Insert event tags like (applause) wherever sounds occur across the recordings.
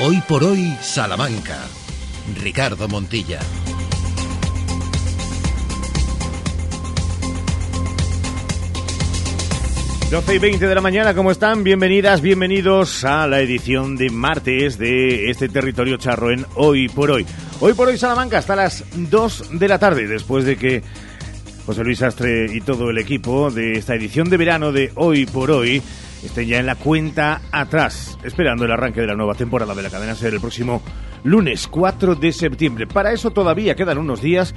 Hoy por hoy, Salamanca. Ricardo Montilla. 12 y 20 de la mañana, ¿cómo están? Bienvenidas, bienvenidos a la edición de martes de este territorio charro en Hoy por Hoy. Hoy por Hoy Salamanca hasta las 2 de la tarde, después de que José Luis Astre y todo el equipo de esta edición de verano de Hoy por Hoy estén ya en la cuenta atrás, esperando el arranque de la nueva temporada de la cadena ser el próximo lunes 4 de septiembre. Para eso todavía quedan unos días,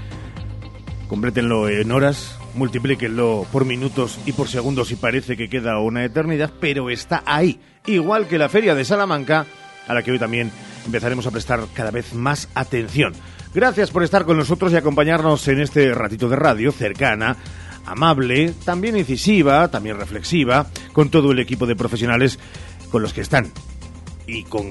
complétenlo en horas, multiplíquenlo por minutos y por segundos y parece que queda una eternidad, pero está ahí, igual que la feria de Salamanca, a la que hoy también empezaremos a prestar cada vez más atención. Gracias por estar con nosotros y acompañarnos en este ratito de radio cercana, amable, también incisiva, también reflexiva, con todo el equipo de profesionales con los que están y con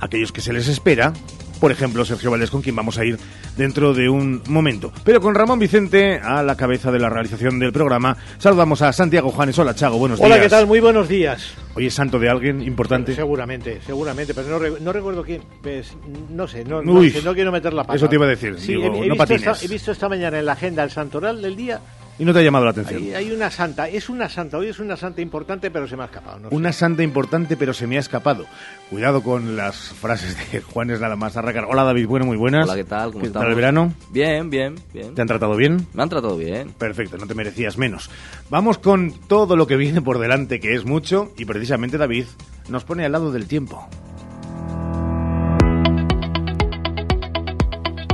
aquellos que se les espera por ejemplo, Sergio Valdés, con quien vamos a ir dentro de un momento. Pero con Ramón Vicente a la cabeza de la realización del programa, saludamos a Santiago Juanes. Hola, Chago, buenos días. Hola, ¿qué tal? Muy buenos días. Hoy es santo de alguien importante. Seguramente, seguramente, pero no, recuerdo quién. Pues, no sé, no, no, quiero meter la pata. Eso te iba a decir, sí, he, no esta, he visto esta mañana en la agenda el santoral del día y no te ha llamado la atención. Hay, una santa, es una santa, hoy es una santa importante, pero se me ha escapado. una santa importante, pero se me ha escapado. Cuidado con las frases de (laughs) Juanes nada más arrancar. Hola David, bueno, muy buenas. Hola, ¿qué tal? ¿Cómo ¿Qué tal el verano? Bien, bien, bien. ¿Te han tratado bien? Me han tratado bien. Perfecto, no te merecías menos. Vamos con todo lo que viene por delante, que es mucho, y precisamente David nos pone al lado del tiempo.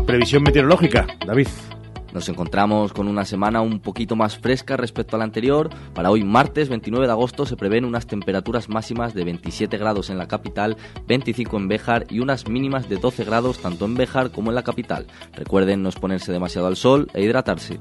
Previsión meteorológica, David. Nos encontramos con una semana un poquito más fresca respecto a la anterior. Para hoy, martes 29 de agosto, se prevén unas temperaturas máximas de 27 grados en la capital, 25 en Béjar y unas mínimas de 12 grados tanto en Béjar como en la capital. Recuerden no exponerse demasiado al sol e hidratarse.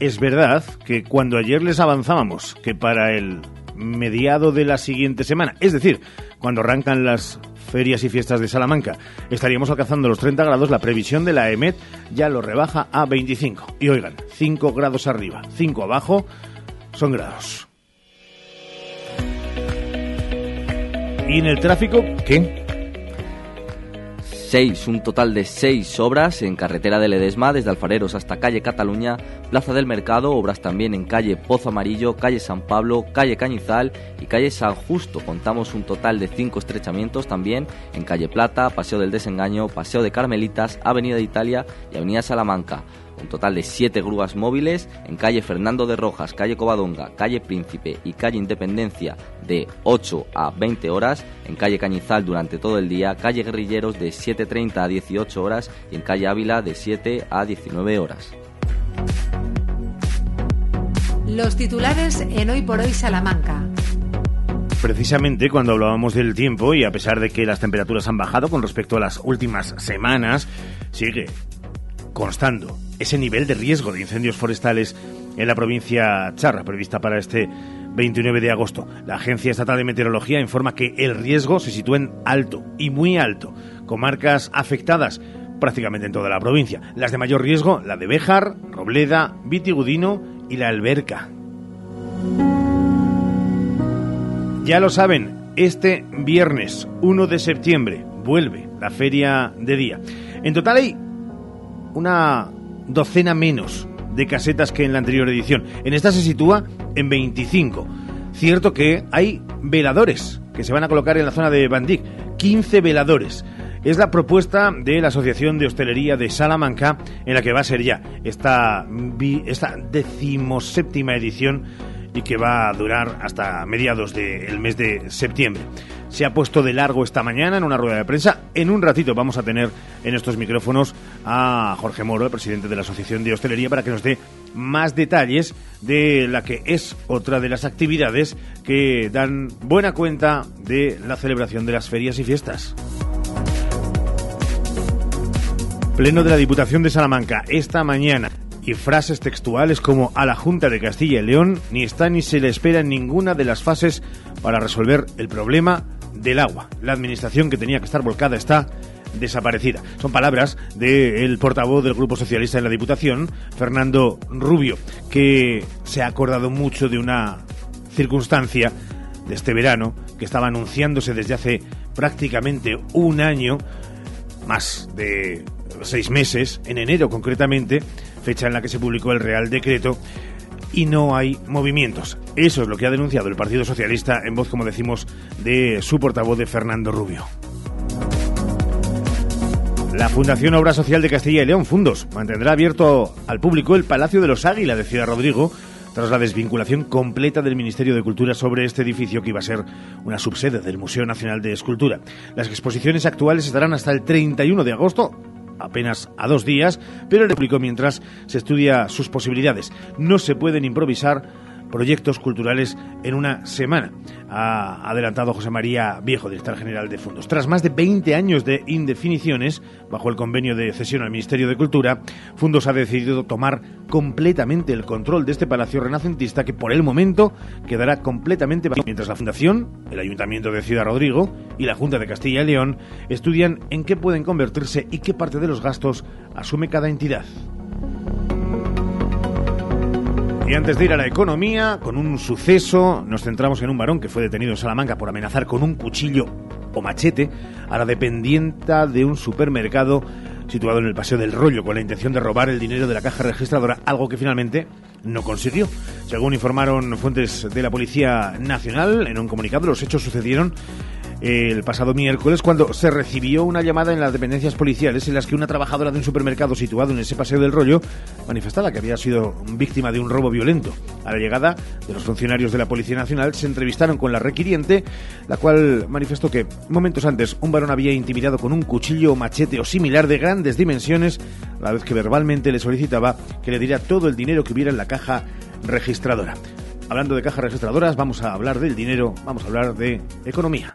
Es verdad que cuando ayer les avanzábamos que para el mediado de la siguiente semana, es decir, cuando arrancan las ferias y fiestas de Salamanca. Estaríamos alcanzando los 30 grados, la previsión de la EMET ya lo rebaja a 25. Y oigan, 5 grados arriba, 5 abajo, son grados. ¿Y en el tráfico qué? Un total de seis obras en carretera de Ledesma, desde Alfareros hasta calle Cataluña, Plaza del Mercado, obras también en calle Pozo Amarillo, calle San Pablo, calle Cañizal y calle San Justo. Contamos un total de cinco estrechamientos también en calle Plata, Paseo del Desengaño, Paseo de Carmelitas, Avenida de Italia y Avenida Salamanca un total de siete grúas móviles en calle Fernando de Rojas, calle Covadonga, calle Príncipe y calle Independencia de 8 a 20 horas, en calle Cañizal durante todo el día, calle Guerrilleros de 7.30 a 18 horas y en calle Ávila de 7 a 19 horas. Los titulares en Hoy por Hoy Salamanca. Precisamente cuando hablábamos del tiempo y a pesar de que las temperaturas han bajado con respecto a las últimas semanas, sigue constando ese nivel de riesgo de incendios forestales en la provincia charra prevista para este 29 de agosto. La Agencia Estatal de Meteorología informa que el riesgo se sitúa en alto y muy alto, comarcas afectadas prácticamente en toda la provincia. Las de mayor riesgo, la de Béjar, Robleda, Vitigudino y la Alberca. Ya lo saben, este viernes 1 de septiembre vuelve la feria de día. En total hay una docena menos de casetas que en la anterior edición. En esta se sitúa en 25. Cierto que hay veladores que se van a colocar en la zona de Bandic, 15 veladores. Es la propuesta de la Asociación de Hostelería de Salamanca en la que va a ser ya esta, esta decimoséptima edición y que va a durar hasta mediados del mes de septiembre se ha puesto de largo esta mañana en una rueda de prensa. En un ratito vamos a tener en estos micrófonos a Jorge Moro, el presidente de la Asociación de Hostelería, para que nos dé más detalles de la que es otra de las actividades que dan buena cuenta de la celebración de las ferias y fiestas. Pleno de la Diputación de Salamanca esta mañana y frases textuales como a la Junta de Castilla y León ni está ni se le espera en ninguna de las fases para resolver el problema del agua. La administración que tenía que estar volcada está desaparecida. Son palabras del portavoz del Grupo Socialista en la Diputación, Fernando Rubio, que se ha acordado mucho de una circunstancia de este verano que estaba anunciándose desde hace prácticamente un año, más de seis meses, en enero concretamente, fecha en la que se publicó el Real Decreto, y no hay movimientos. Eso es lo que ha denunciado el Partido Socialista en voz, como decimos, de su portavoz de Fernando Rubio. La Fundación Obra Social de Castilla y León, Fundos, mantendrá abierto al público el Palacio de los Águila de Ciudad Rodrigo tras la desvinculación completa del Ministerio de Cultura sobre este edificio que iba a ser una subsede del Museo Nacional de Escultura. Las exposiciones actuales estarán hasta el 31 de agosto apenas a dos días, pero el público mientras se estudia sus posibilidades. No se pueden improvisar proyectos culturales en una semana, ha adelantado José María Viejo, director general de Fundos. Tras más de 20 años de indefiniciones, bajo el convenio de cesión al Ministerio de Cultura, Fundos ha decidido tomar completamente el control de este palacio renacentista que por el momento quedará completamente vacío, mientras la Fundación, el Ayuntamiento de Ciudad Rodrigo y la Junta de Castilla y León estudian en qué pueden convertirse y qué parte de los gastos asume cada entidad. Y antes de ir a la economía, con un suceso, nos centramos en un varón que fue detenido en Salamanca por amenazar con un cuchillo o machete a la dependienta de un supermercado situado en el Paseo del Rollo con la intención de robar el dinero de la caja registradora, algo que finalmente no consiguió. Según informaron fuentes de la Policía Nacional, en un comunicado los hechos sucedieron el pasado miércoles cuando se recibió una llamada en las dependencias policiales en las que una trabajadora de un supermercado situado en ese paseo del rollo manifestaba que había sido víctima de un robo violento. A la llegada de los funcionarios de la Policía Nacional se entrevistaron con la requiriente, la cual manifestó que momentos antes un varón había intimidado con un cuchillo o machete o similar de grandes dimensiones, a la vez que verbalmente le solicitaba que le diera todo el dinero que hubiera en la caja registradora. Hablando de cajas registradoras, vamos a hablar del dinero, vamos a hablar de economía.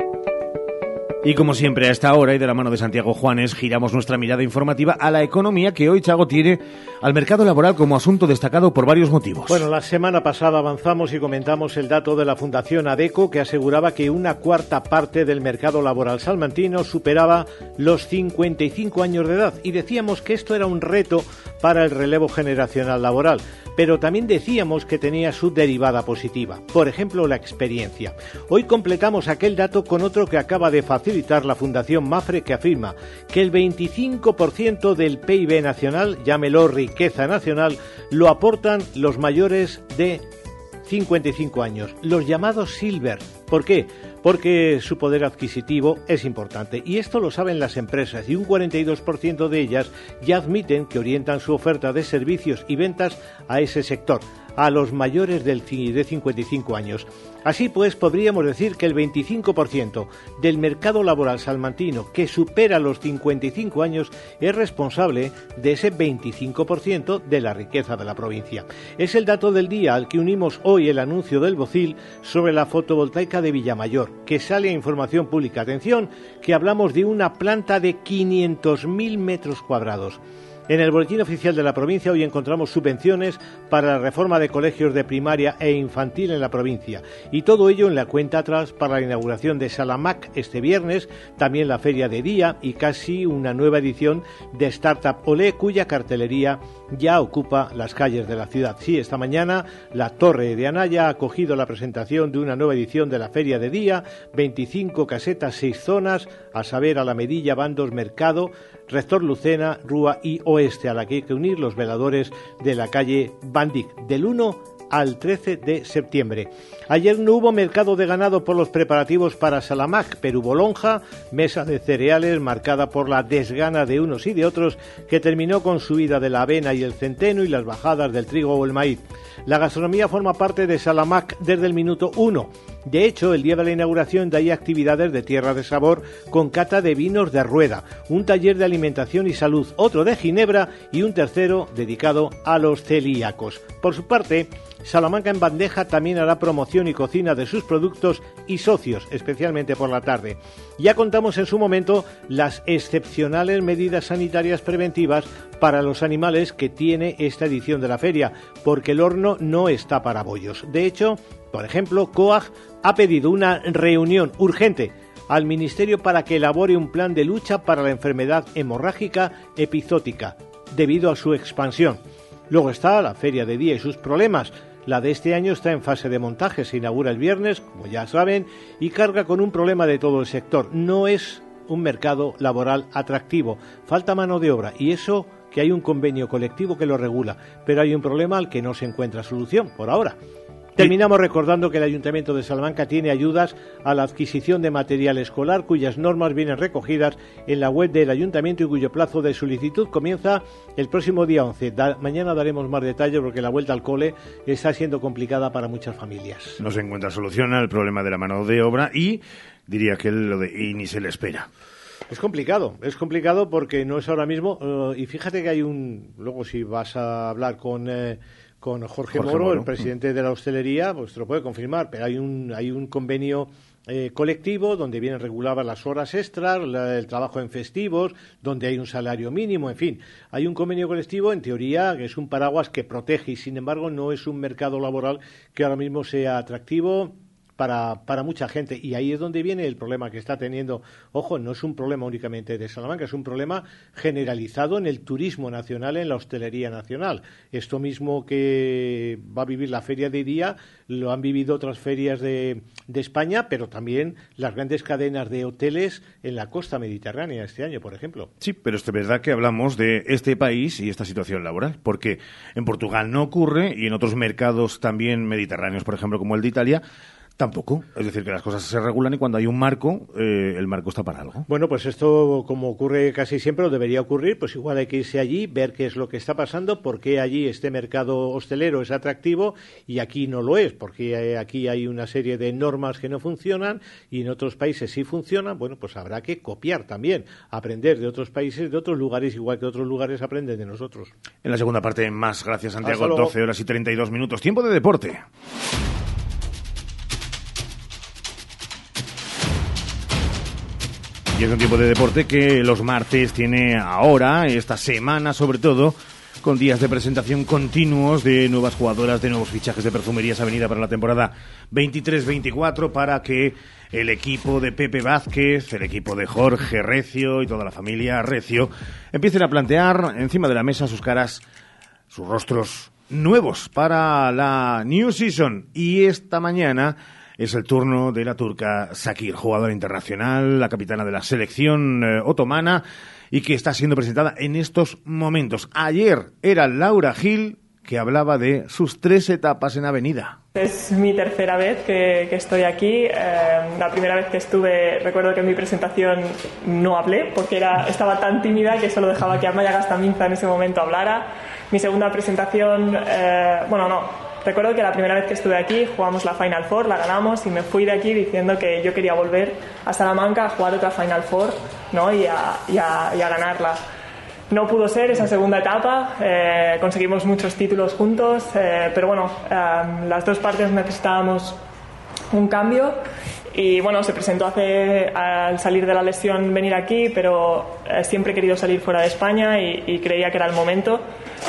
Y como siempre a esta hora y de la mano de Santiago Juanes giramos nuestra mirada informativa a la economía que hoy Chago tiene al mercado laboral como asunto destacado por varios motivos. Bueno, la semana pasada avanzamos y comentamos el dato de la Fundación ADECO que aseguraba que una cuarta parte del mercado laboral salmantino superaba los 55 años de edad y decíamos que esto era un reto para el relevo generacional laboral pero también decíamos que tenía su derivada positiva, por ejemplo la experiencia. Hoy completamos aquel dato con otro que acaba de facilitar la Fundación Mafre que afirma que el 25% del PIB nacional, llámelo riqueza nacional, lo aportan los mayores de 55 años, los llamados Silver. ¿Por qué? porque su poder adquisitivo es importante. Y esto lo saben las empresas y un 42% de ellas ya admiten que orientan su oferta de servicios y ventas a ese sector a los mayores de 55 años. Así pues, podríamos decir que el 25% del mercado laboral salmantino que supera los 55 años es responsable de ese 25% de la riqueza de la provincia. Es el dato del día al que unimos hoy el anuncio del Bocil sobre la fotovoltaica de Villamayor, que sale a información pública. Atención, que hablamos de una planta de 500.000 metros cuadrados. En el Boletín Oficial de la provincia hoy encontramos subvenciones para la reforma de colegios de primaria e infantil en la provincia y todo ello en la cuenta atrás para la inauguración de Salamac este viernes, también la feria de día y casi una nueva edición de Startup Olé cuya cartelería ya ocupa las calles de la ciudad. Sí, esta mañana la Torre de Anaya ha acogido la presentación de una nueva edición de la feria de día, 25 casetas, 6 zonas, a saber a la Medilla, Bandos, Mercado, Rector Lucena, Rúa y Oeste, a la que hay que unir los veladores de la calle Bandic, del 1 al 13 de septiembre. Ayer no hubo mercado de ganado por los preparativos para Salamac, pero hubo lonja, mesa de cereales marcada por la desgana de unos y de otros, que terminó con subida de la avena y el centeno y las bajadas del trigo o el maíz. La gastronomía forma parte de Salamac desde el minuto uno. De hecho, el día de la inauguración ahí actividades de tierra de sabor con cata de vinos de rueda, un taller de alimentación y salud, otro de Ginebra y un tercero dedicado a los celíacos. Por su parte, Salamanca en bandeja también hará promoción y cocina de sus productos y socios, especialmente por la tarde. Ya contamos en su momento las excepcionales medidas sanitarias preventivas para los animales que tiene esta edición de la feria, porque el horno no está para bollos. De hecho, por ejemplo, COAG ha pedido una reunión urgente al Ministerio para que elabore un plan de lucha para la enfermedad hemorrágica epizótica, debido a su expansión. Luego está la feria de día y sus problemas. La de este año está en fase de montaje, se inaugura el viernes, como ya saben, y carga con un problema de todo el sector. No es un mercado laboral atractivo, falta mano de obra y eso que hay un convenio colectivo que lo regula, pero hay un problema al que no se encuentra solución por ahora. Terminamos recordando que el Ayuntamiento de Salamanca tiene ayudas a la adquisición de material escolar cuyas normas vienen recogidas en la web del Ayuntamiento y cuyo plazo de solicitud comienza el próximo día 11. mañana daremos más detalles porque la vuelta al cole está siendo complicada para muchas familias. No se encuentra solución al problema de la mano de obra y diría que lo de y ni se le espera. Es complicado, es complicado porque no es ahora mismo. Eh, y fíjate que hay un. Luego, si vas a hablar con. Eh, con Jorge, Moro, el presidente de la hostelería, pues te lo puede confirmar, pero hay un, hay un convenio eh, colectivo donde vienen reguladas las horas extras, el trabajo en festivos, donde hay un salario mínimo, en fin. Hay un convenio colectivo, en teoría, que es un paraguas que protege y, sin embargo, no es un mercado laboral que ahora mismo sea atractivo para, para mucha gente. Y ahí es donde viene el problema que está teniendo. Ojo, no es un problema únicamente de Salamanca, es un problema generalizado en el turismo nacional, en la hostelería nacional. Esto mismo que va a vivir la feria de día lo han vivido otras ferias de, de España, pero también las grandes cadenas de hoteles en la costa mediterránea este año, por ejemplo. Sí, pero es verdad que hablamos de este país y esta situación laboral, porque en Portugal no ocurre y en otros mercados también mediterráneos, por ejemplo, como el de Italia, Tampoco. Es decir, que las cosas se regulan y cuando hay un marco, eh, el marco está para algo. Bueno, pues esto, como ocurre casi siempre, o debería ocurrir, pues igual hay que irse allí, ver qué es lo que está pasando, por qué allí este mercado hostelero es atractivo y aquí no lo es, porque eh, aquí hay una serie de normas que no funcionan y en otros países sí funcionan. Bueno, pues habrá que copiar también, aprender de otros países, de otros lugares, igual que otros lugares aprenden de nosotros. En la segunda parte, más. Gracias, Santiago. 12 horas y 32 minutos. Tiempo de deporte. Es un tiempo de deporte que los martes tiene ahora, esta semana sobre todo, con días de presentación continuos de nuevas jugadoras, de nuevos fichajes de Perfumerías Avenida para la temporada 23-24 para que el equipo de Pepe Vázquez, el equipo de Jorge Recio y toda la familia Recio empiecen a plantear encima de la mesa sus caras, sus rostros nuevos para la New Season. Y esta mañana es el turno de la turca Sakir, jugadora internacional, la capitana de la selección eh, otomana y que está siendo presentada en estos momentos. Ayer era Laura Gil que hablaba de sus tres etapas en Avenida. Es mi tercera vez que, estoy aquí. Eh, la primera vez que estuve, recuerdo que en mi presentación no hablé porque era, estaba tan tímida que solo dejaba que Amaya Gastaminza en ese momento hablara. Mi segunda presentación, eh, bueno, no, Recuerdo que la primera vez que estuve aquí jugamos la Final Four, la ganamos y me fui de aquí diciendo que yo quería volver a Salamanca a jugar otra Final Four ¿no? y, a, y, ganarla. No pudo ser esa segunda etapa, eh, conseguimos muchos títulos juntos, eh, pero bueno, eh, las dos partes necesitábamos un cambio y bueno, se presentó hace, al salir de la lesión venir aquí, pero siempre he querido salir fuera de España y, y creía que era el momento.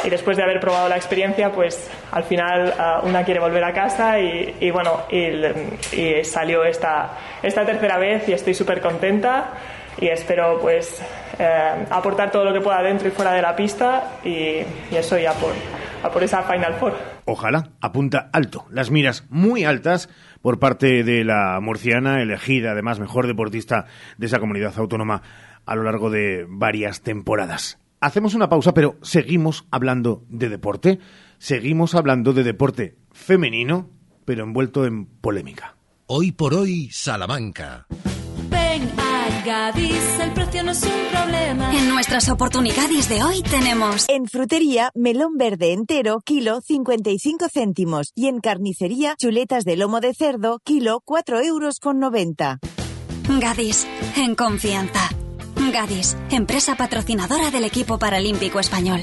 Y después de haber probado la experiencia, pues al final uh, una quiere volver a casa y, y bueno, y, y, salió esta, esta tercera vez y estoy súper contenta y espero pues eh, aportar todo lo que pueda dentro y fuera de la pista y, y eso ya por, a por esa Final Four. Ojalá, apunta alto, las miras muy altas por parte de la murciana, elegida además mejor deportista de esa comunidad autónoma a lo largo de varias temporadas. Hacemos una pausa, pero seguimos hablando de deporte. Seguimos hablando de deporte femenino, pero envuelto en polémica. Hoy por hoy, Salamanca. Ven a Gadis, el precio no es un problema. En nuestras oportunidades de hoy tenemos. En frutería, melón verde entero, kilo 55 céntimos. Y en carnicería, chuletas de lomo de cerdo, kilo 4 euros con 90. Gadis, en confianza. Gadis, empresa patrocinadora del equipo paralímpico español.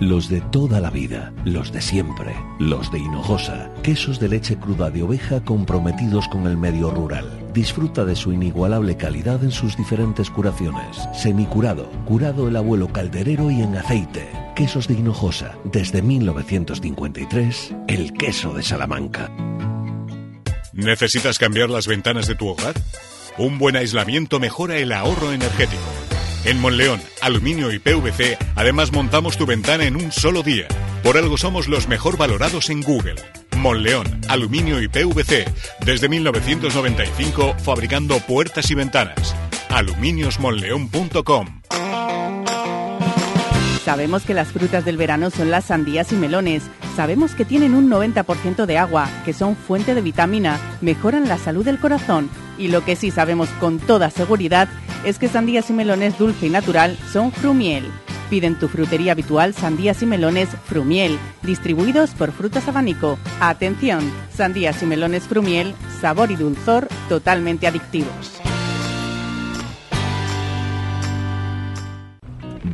Los de toda la vida, los de siempre, los de Hinojosa, quesos de leche cruda de oveja comprometidos con el medio rural. Disfruta de su inigualable calidad en sus diferentes curaciones. Semicurado, curado el abuelo calderero y en aceite. Quesos de Hinojosa, desde 1953, el queso de Salamanca. ¿Necesitas cambiar las ventanas de tu hogar? Un buen aislamiento mejora el ahorro energético. En Monleón, Aluminio y PVC, además montamos tu ventana en un solo día. Por algo somos los mejor valorados en Google. Monleón, Aluminio y PVC, desde 1995 fabricando puertas y ventanas. aluminiosmonleón.com Sabemos que las frutas del verano son las sandías y melones. Sabemos que tienen un 90% de agua, que son fuente de vitamina, mejoran la salud del corazón. Y lo que sí sabemos con toda seguridad que sandías y melones dulce y natural son Frumiel. Piden tu frutería habitual sandías y melones Frumiel, distribuidos por Frutas Abanico. Atención, sandías y melones Frumiel, sabor y dulzor totalmente adictivos.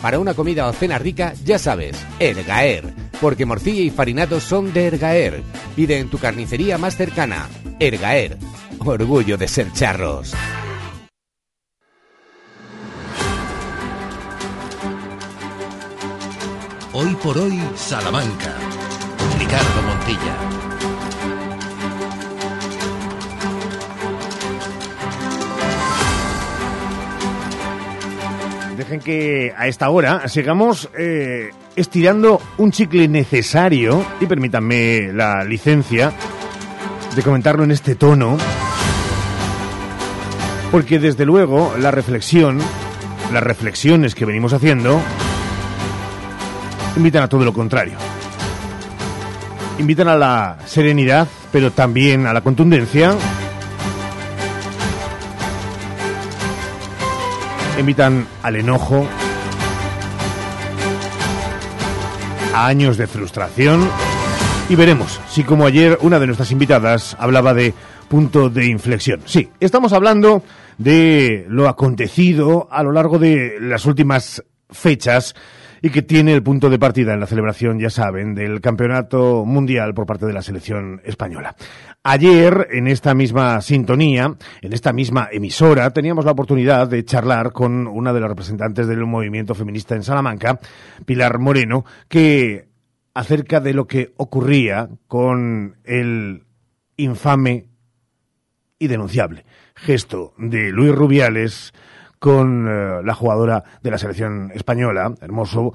Para una comida o cena rica, ya sabes, Ergaer. Porque morcilla y farinado son de Ergaer. Pide en tu carnicería más cercana. Ergaer. Orgullo de ser charros. Hoy por hoy, Salamanca. Ricardo Montilla. Dejen que a esta hora sigamos eh, estirando un chicle necesario, y permítanme la licencia de comentarlo en este tono, porque desde luego la reflexión, las reflexiones que venimos haciendo, invitan a todo lo contrario. Invitan a la serenidad, pero también a la contundencia. Invitan al enojo, a años de frustración. Y veremos si como ayer una de nuestras invitadas hablaba de punto de inflexión. Sí, estamos hablando de lo acontecido a lo largo de las últimas fechas y que tiene el punto de partida en la celebración, ya saben, del campeonato mundial por parte de la selección española. Ayer, en esta misma sintonía, en esta misma emisora, teníamos la oportunidad de charlar con una de las representantes del movimiento feminista en Salamanca, Pilar Moreno, que acerca de lo que ocurría con el infame y denunciable gesto de Luis Rubiales con eh, la jugadora de la selección española, Hermoso,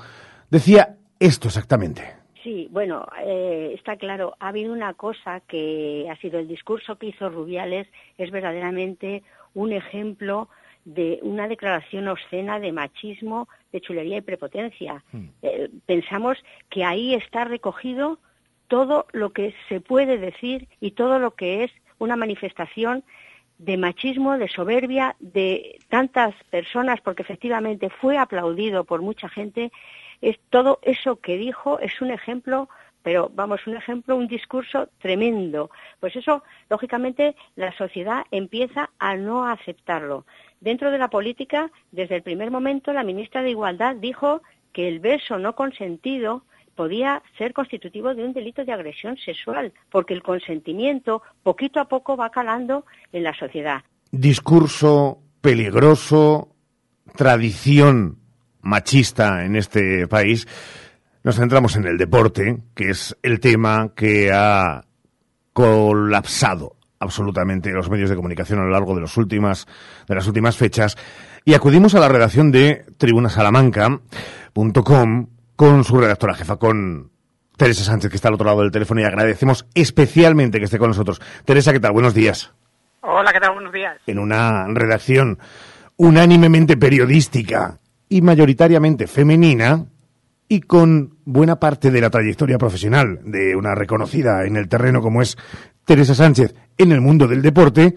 decía esto exactamente. Sí, bueno, eh, está claro, ha habido una cosa que ha sido el discurso que hizo Rubiales, es verdaderamente un ejemplo de una declaración obscena de machismo, de chulería y prepotencia. Eh, pensamos que ahí está recogido todo lo que se puede decir y todo lo que es una manifestación de machismo, de soberbia, de tantas personas, porque efectivamente fue aplaudido por mucha gente, es todo eso que dijo es un ejemplo, pero vamos, un ejemplo, un discurso tremendo. Pues eso, lógicamente, la sociedad empieza a no aceptarlo. Dentro de la política, desde el primer momento, la ministra de Igualdad dijo que el beso no consentido podía ser constitutivo de un delito de agresión sexual, porque el consentimiento poquito a poco va calando en la sociedad. Discurso peligroso, tradición machista en este país. Nos centramos en el deporte, que es el tema que ha colapsado absolutamente los medios de comunicación a lo largo de, los últimas, de las últimas fechas y acudimos a la redacción de tribunasalamanca.com con su redactora jefa, con Teresa Sánchez, que está al otro lado del teléfono, y agradecemos especialmente que esté con nosotros. Teresa, ¿qué tal? Buenos días. Hola, ¿qué tal? Buenos días. En una redacción unánimemente periodística y mayoritariamente femenina, y con buena parte de la trayectoria profesional de una reconocida en el terreno como es Teresa Sánchez en el mundo del deporte,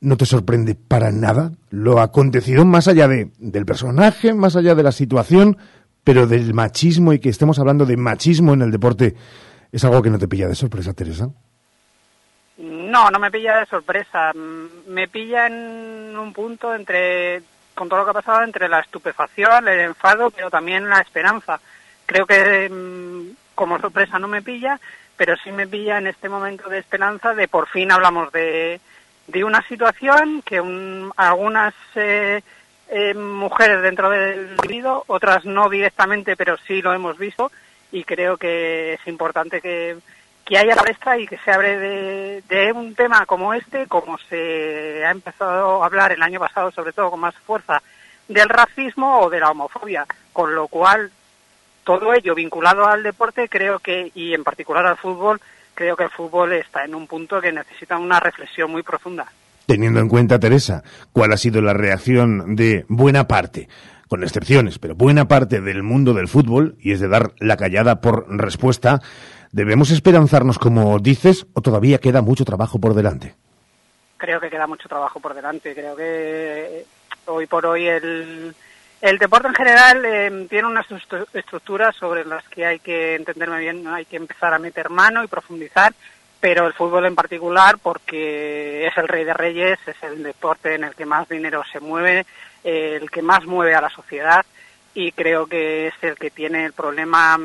no te sorprende para nada lo acontecido más allá de, del personaje, más allá de la situación, pero del machismo y que estemos hablando de machismo en el deporte, ¿es algo que no te pilla de sorpresa, Teresa? No, no me pilla de sorpresa. Me pilla en un punto entre, con todo lo que ha pasado, entre la estupefacción, el enfado, pero también la esperanza. Creo que mm, como sorpresa no me pilla, pero sí me pilla en este momento de esperanza de por fin hablamos de, de una situación que algunas eh, eh, mujeres dentro del individuo, otras no directamente, pero sí lo hemos visto y creo que es importante que, que haya la y que se abre de, un tema como este, como se ha empezado a hablar el año pasado, sobre todo con más fuerza, del racismo o de la homofobia, con lo cual todo ello vinculado al deporte creo que, y en particular al fútbol, creo que el fútbol está en un punto que necesita una reflexión muy profunda. Teniendo en cuenta, Teresa, cuál ha sido la reacción de buena parte, con excepciones, pero buena parte del mundo del fútbol, y es de dar la callada por respuesta, ¿debemos esperanzarnos como dices o todavía queda mucho trabajo por delante? Creo que queda mucho trabajo por delante. Creo que hoy por hoy el, el deporte en general eh, tiene unas estructuras sobre las que hay que entenderme bien, hay que empezar a meter mano y profundizar, pero el fútbol en particular, porque es el rey de reyes, es el deporte en el que más dinero se mueve, el que más mueve a la sociedad y creo que es el que tiene el problema,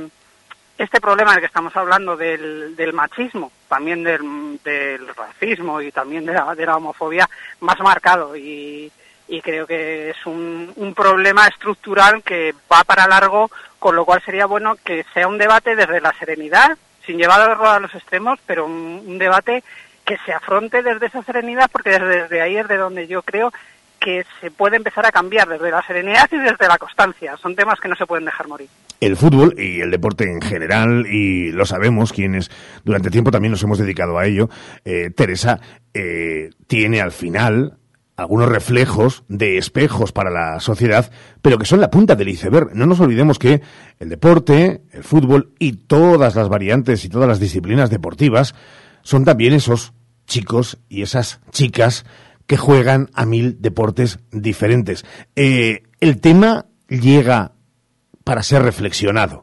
este problema del que estamos hablando del, del machismo, también del, del, racismo y también de la, de la homofobia más marcado y y creo que es un, un problema estructural que va para largo, con lo cual sería bueno que sea un debate desde la serenidad, sin llevarlo a los extremos, pero un, debate que se afronte desde esa serenidad, porque desde, ahí es de donde yo creo que se puede empezar a cambiar desde la serenidad y desde la constancia. Son temas que no se pueden dejar morir. El fútbol y el deporte en general, y lo sabemos quienes durante tiempo también nos hemos dedicado a ello, eh, Teresa, eh, tiene al final algunos reflejos de espejos para la sociedad, pero que son la punta del iceberg. No nos olvidemos que el deporte, el fútbol y todas las variantes y todas las disciplinas deportivas son también esos chicos y esas chicas que juegan a mil deportes diferentes. Eh, el tema llega para ser reflexionado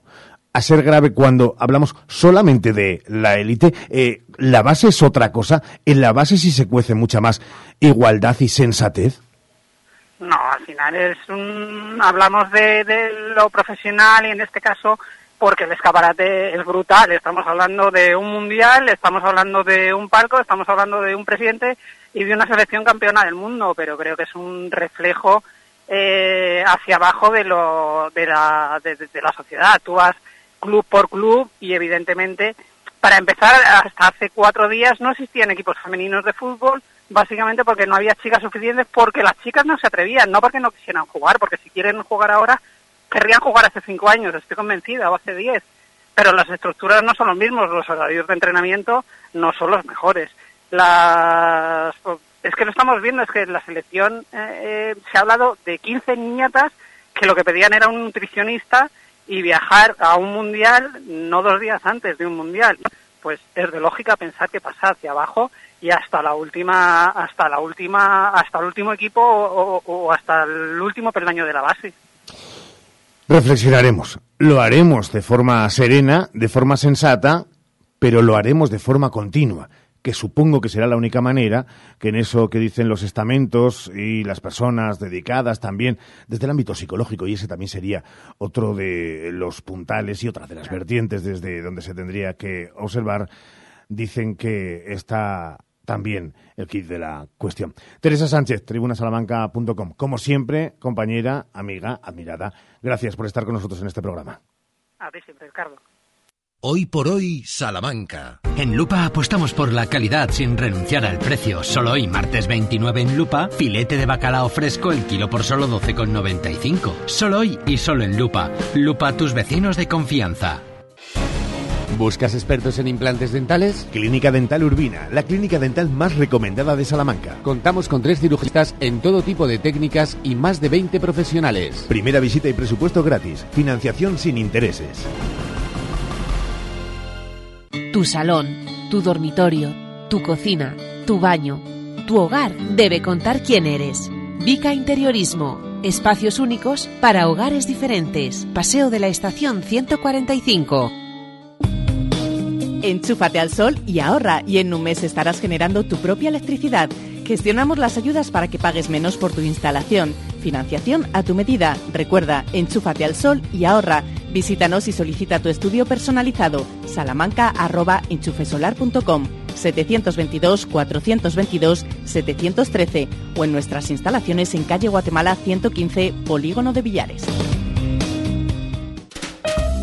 a ser grave cuando hablamos solamente de la élite. Eh, la base es otra cosa. En la base sí se cuece mucha más igualdad y sensatez. No, al final es un... hablamos de, lo profesional y en este caso porque el escaparate es brutal. Estamos hablando de un mundial, estamos hablando de un palco, estamos hablando de un presidente y de una selección campeona del mundo, pero creo que es un reflejo eh, hacia abajo de, lo, de, la, de, de la sociedad. Tú vas club por club y evidentemente para empezar hasta hace cuatro días no existían equipos femeninos de fútbol básicamente porque no había chicas suficientes porque las chicas no se atrevían no porque no quisieran jugar porque si quieren jugar ahora querrían jugar hace cinco años estoy convencida o hace diez. Pero las estructuras no son los mismos los horarios de entrenamiento no son los mejores. Las es que lo estamos viendo es que en la selección eh, eh, se ha hablado de 15 niñatas que lo que pedían era un nutricionista y viajar a un mundial no dos días antes de un mundial. Pues es de lógica pensar que pasa hacia abajo y hasta la última hasta la última hasta el último equipo o, hasta el último peldaño de la base. Reflexionaremos. Lo haremos de forma serena de forma sensata pero lo haremos de forma continua que supongo que será la única manera, que en eso que dicen los estamentos y las personas dedicadas también desde el ámbito psicológico, y ese también sería otro de los puntales y otra de las vertientes desde donde se tendría que observar, dicen que está también el kit de la cuestión. Teresa Sánchez, tribunasalamanca.com. Como siempre, compañera, amiga, admirada, gracias por estar con nosotros en este programa. A siempre, Ricardo. Hoy por hoy, Salamanca. En Lupa apostamos por la calidad sin renunciar al precio. Solo hoy, martes 29 en Lupa, filete de bacalao fresco el kilo por solo 12,95. Solo hoy y solo en Lupa. Lupa, tus vecinos de confianza. ¿Buscas expertos en implantes dentales? Clínica Dental Urbina, la clínica dental más recomendada de Salamanca. Contamos con tres cirugistas en todo tipo de técnicas y más de 20 profesionales. Primera visita y presupuesto gratis. Financiación sin intereses. Tu salón, tu dormitorio, tu cocina, tu baño, tu hogar debe contar quién eres. Vica Interiorismo. Espacios únicos para hogares diferentes. Paseo de la Estación 145. Enchúfate al sol y ahorra y en un mes estarás generando tu propia electricidad. Gestionamos las ayudas para que pagues menos por tu instalación. Financiación a tu medida. Recuerda, enchúfate al sol y ahorra. Visítanos y solicita tu estudio personalizado. salamanca.enchufesolar.com 722-422-713 o en nuestras instalaciones en calle Guatemala 115, Polígono de Villares.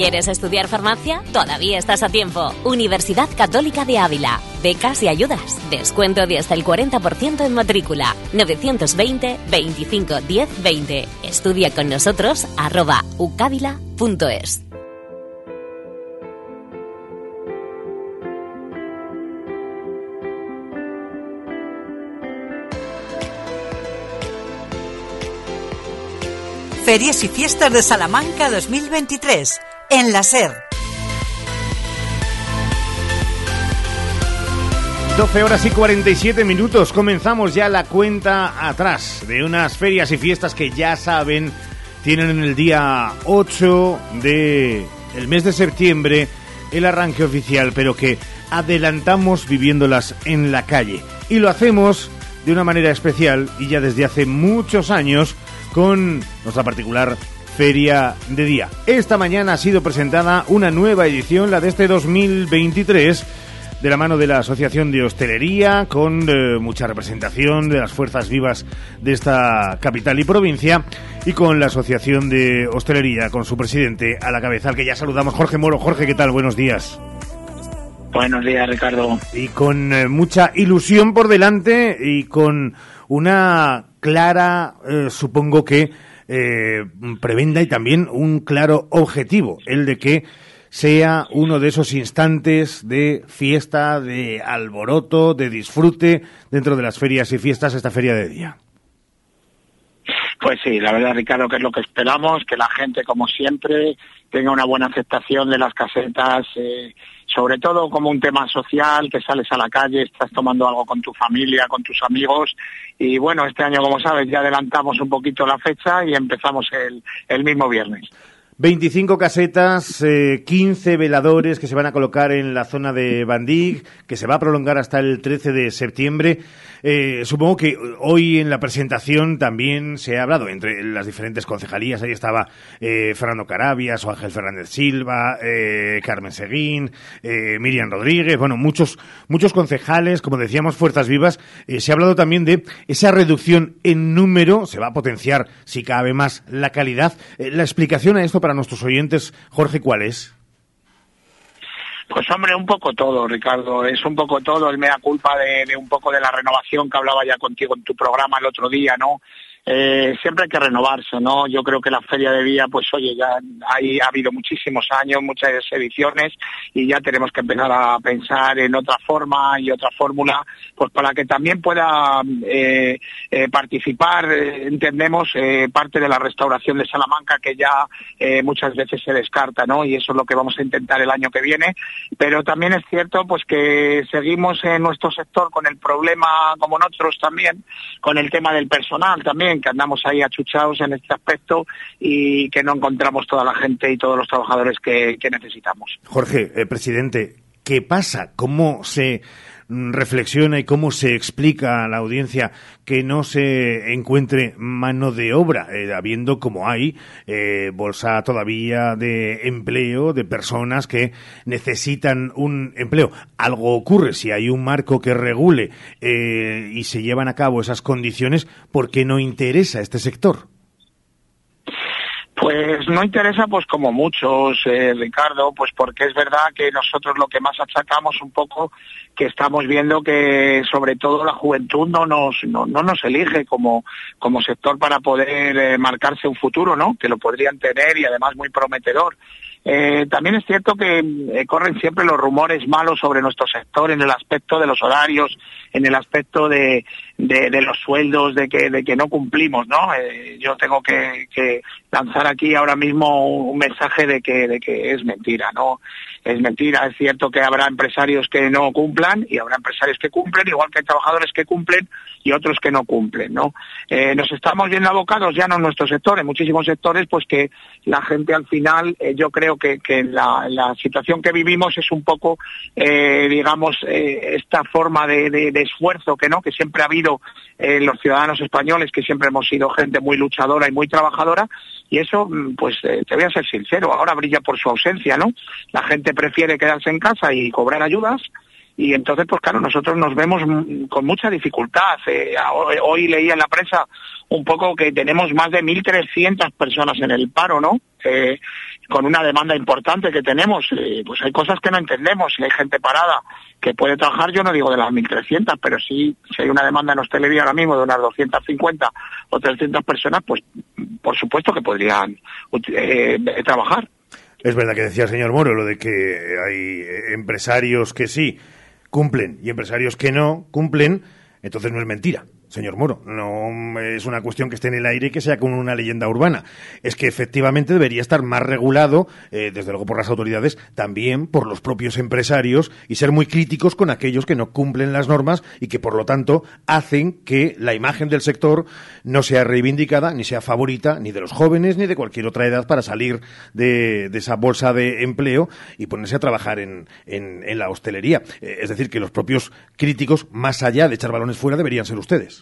¿Quieres estudiar farmacia? Todavía estás a tiempo. Universidad Católica de Ávila. Becas y ayudas. Descuento de hasta el 40% en matrícula. 920 25 10 20. Estudia con nosotros arroba ucávila.es. Ferias y Fiestas de Salamanca 2023 en la SER. 12 horas y 47 minutos. Comenzamos ya la cuenta atrás de unas ferias y fiestas que ya saben tienen en el día 8 de el mes de septiembre el arranque oficial, pero que adelantamos viviéndolas en la calle. Y lo hacemos de una manera especial y ya desde hace muchos años con nuestra particular feria de día. Esta mañana ha sido presentada una nueva edición, la de este 2023, de la mano de la Asociación de Hostelería, con eh, mucha representación de las fuerzas vivas de esta capital y provincia, y con la Asociación de Hostelería, con su presidente a la cabeza, al que ya saludamos, Jorge Moro. Jorge, ¿qué tal? Buenos días. Buenos días, Ricardo. Y con eh, mucha ilusión por delante y con una clara, eh, supongo que, eh, prebenda y también un claro objetivo, el de que sea uno de esos instantes de fiesta, de alboroto, de disfrute dentro de las ferias y fiestas, esta feria de día. Pues sí, la verdad, Ricardo, que es lo que esperamos, que la gente, como siempre, tenga una buena aceptación de las casetas, eh, sobre todo como un tema social, que sales a la calle, estás tomando algo con tu familia, con tus amigos. Y bueno, este año, como sabes, ya adelantamos un poquito la fecha y empezamos el, el mismo viernes. 25 casetas, eh, 15 veladores que se van a colocar en la zona de Bandig, que se va a prolongar hasta el 13 de septiembre. Eh, supongo que hoy en la presentación también se ha hablado entre las diferentes concejalías. Ahí estaba eh, Fernando Carabias o Ángel Fernández Silva, eh, Carmen Seguín, eh, Miriam Rodríguez, bueno, muchos, muchos concejales, como decíamos, Fuerzas Vivas. Se ha hablado también de esa reducción en número, se va a potenciar, si cabe más, la calidad. La explicación a esto para nuestros oyentes, Jorge, ¿cuál es? Pues hombre, un poco todo, Ricardo. Es un poco todo el mea culpa de, de, un poco de la renovación que hablaba ya contigo en tu programa el otro día, ¿no? Eh, siempre hay que renovarse, ¿no? Yo creo que la Feria de Día, pues oye, ya ha habido muchísimos años, muchas ediciones y ya tenemos que empezar a pensar en otra forma y otra fórmula, pues para que también pueda eh, eh, participar, entendemos, parte de la restauración de Salamanca que ya muchas veces se descarta, ¿no? Y eso es lo que vamos a intentar el año que viene. Pero también es cierto, pues que seguimos en nuestro sector con el problema, como nosotros también, con el tema del personal también que andamos ahí achuchados en este aspecto y que no encontramos toda la gente y todos los trabajadores que, necesitamos. Jorge, eh, presidente, ¿qué pasa? ¿Cómo se reflexiona y cómo se explica a la audiencia que no se encuentre mano de obra, eh, habiendo como hay eh, bolsa todavía de empleo de personas que necesitan un empleo. Algo ocurre si hay un marco que regule eh, y se llevan a cabo esas condiciones, ¿por qué no interesa este sector? Pues no interesa, pues como muchos, eh, Ricardo, pues porque es verdad que nosotros lo que más achacamos un poco que estamos viendo que sobre todo la juventud no nos no, nos elige como como sector para poder eh, marcarse un futuro, ¿no? Que lo podrían tener y además muy prometedor. Eh, también es cierto que eh, corren siempre los rumores malos sobre nuestro sector en el aspecto de los horarios, en el aspecto de, de, los sueldos, de que, de que no cumplimos, ¿no? Eh, yo tengo que, que, lanzar aquí ahora mismo un mensaje de que, de que es mentira, ¿no? Es mentira, es cierto que habrá empresarios que no cumplan y habrá empresarios que cumplen, igual que hay trabajadores que cumplen y otros que no cumplen, ¿no? nos estamos viendo abocados ya no en nuestro sector, en muchísimos sectores, pues que la gente al final, yo creo que, la, situación que vivimos es un poco, eh, digamos, eh, esta forma de, esfuerzo que no, que siempre ha habido en los ciudadanos españoles, que siempre hemos sido gente muy luchadora y muy trabajadora, y eso, mm, pues eh, te voy a ser sincero, ahora brilla por su ausencia, ¿no? La gente prefiere quedarse en casa y cobrar ayudas, y entonces, pues claro, nosotros nos vemos con mucha dificultad. hoy, leí en la prensa un poco que tenemos más de 1.300 personas en el paro, ¿no? con una demanda importante que tenemos, eh, pues hay cosas que no entendemos. Si hay gente parada que puede trabajar, yo no digo de las 1.300, pero sí, si hay una demanda en hostelería ahora mismo de unas 250 o 300 personas, pues por supuesto que podrían eh, trabajar. Es verdad que decía el señor Moro lo de que hay empresarios que sí cumplen y empresarios que no cumplen, entonces no es mentira señor Moro. No es una cuestión que esté en el aire y que sea como una leyenda urbana. Es que efectivamente debería estar más regulado, eh, desde luego por las autoridades, también por los propios empresarios y ser muy críticos con aquellos que no cumplen las normas y que por lo tanto hacen que la imagen del sector no sea reivindicada ni sea favorita ni de los jóvenes ni de cualquier otra edad para salir de, esa bolsa de empleo y ponerse a trabajar en, en, la hostelería. Eh, es decir, que los propios críticos, más allá de echar balones fuera, deberían ser ustedes.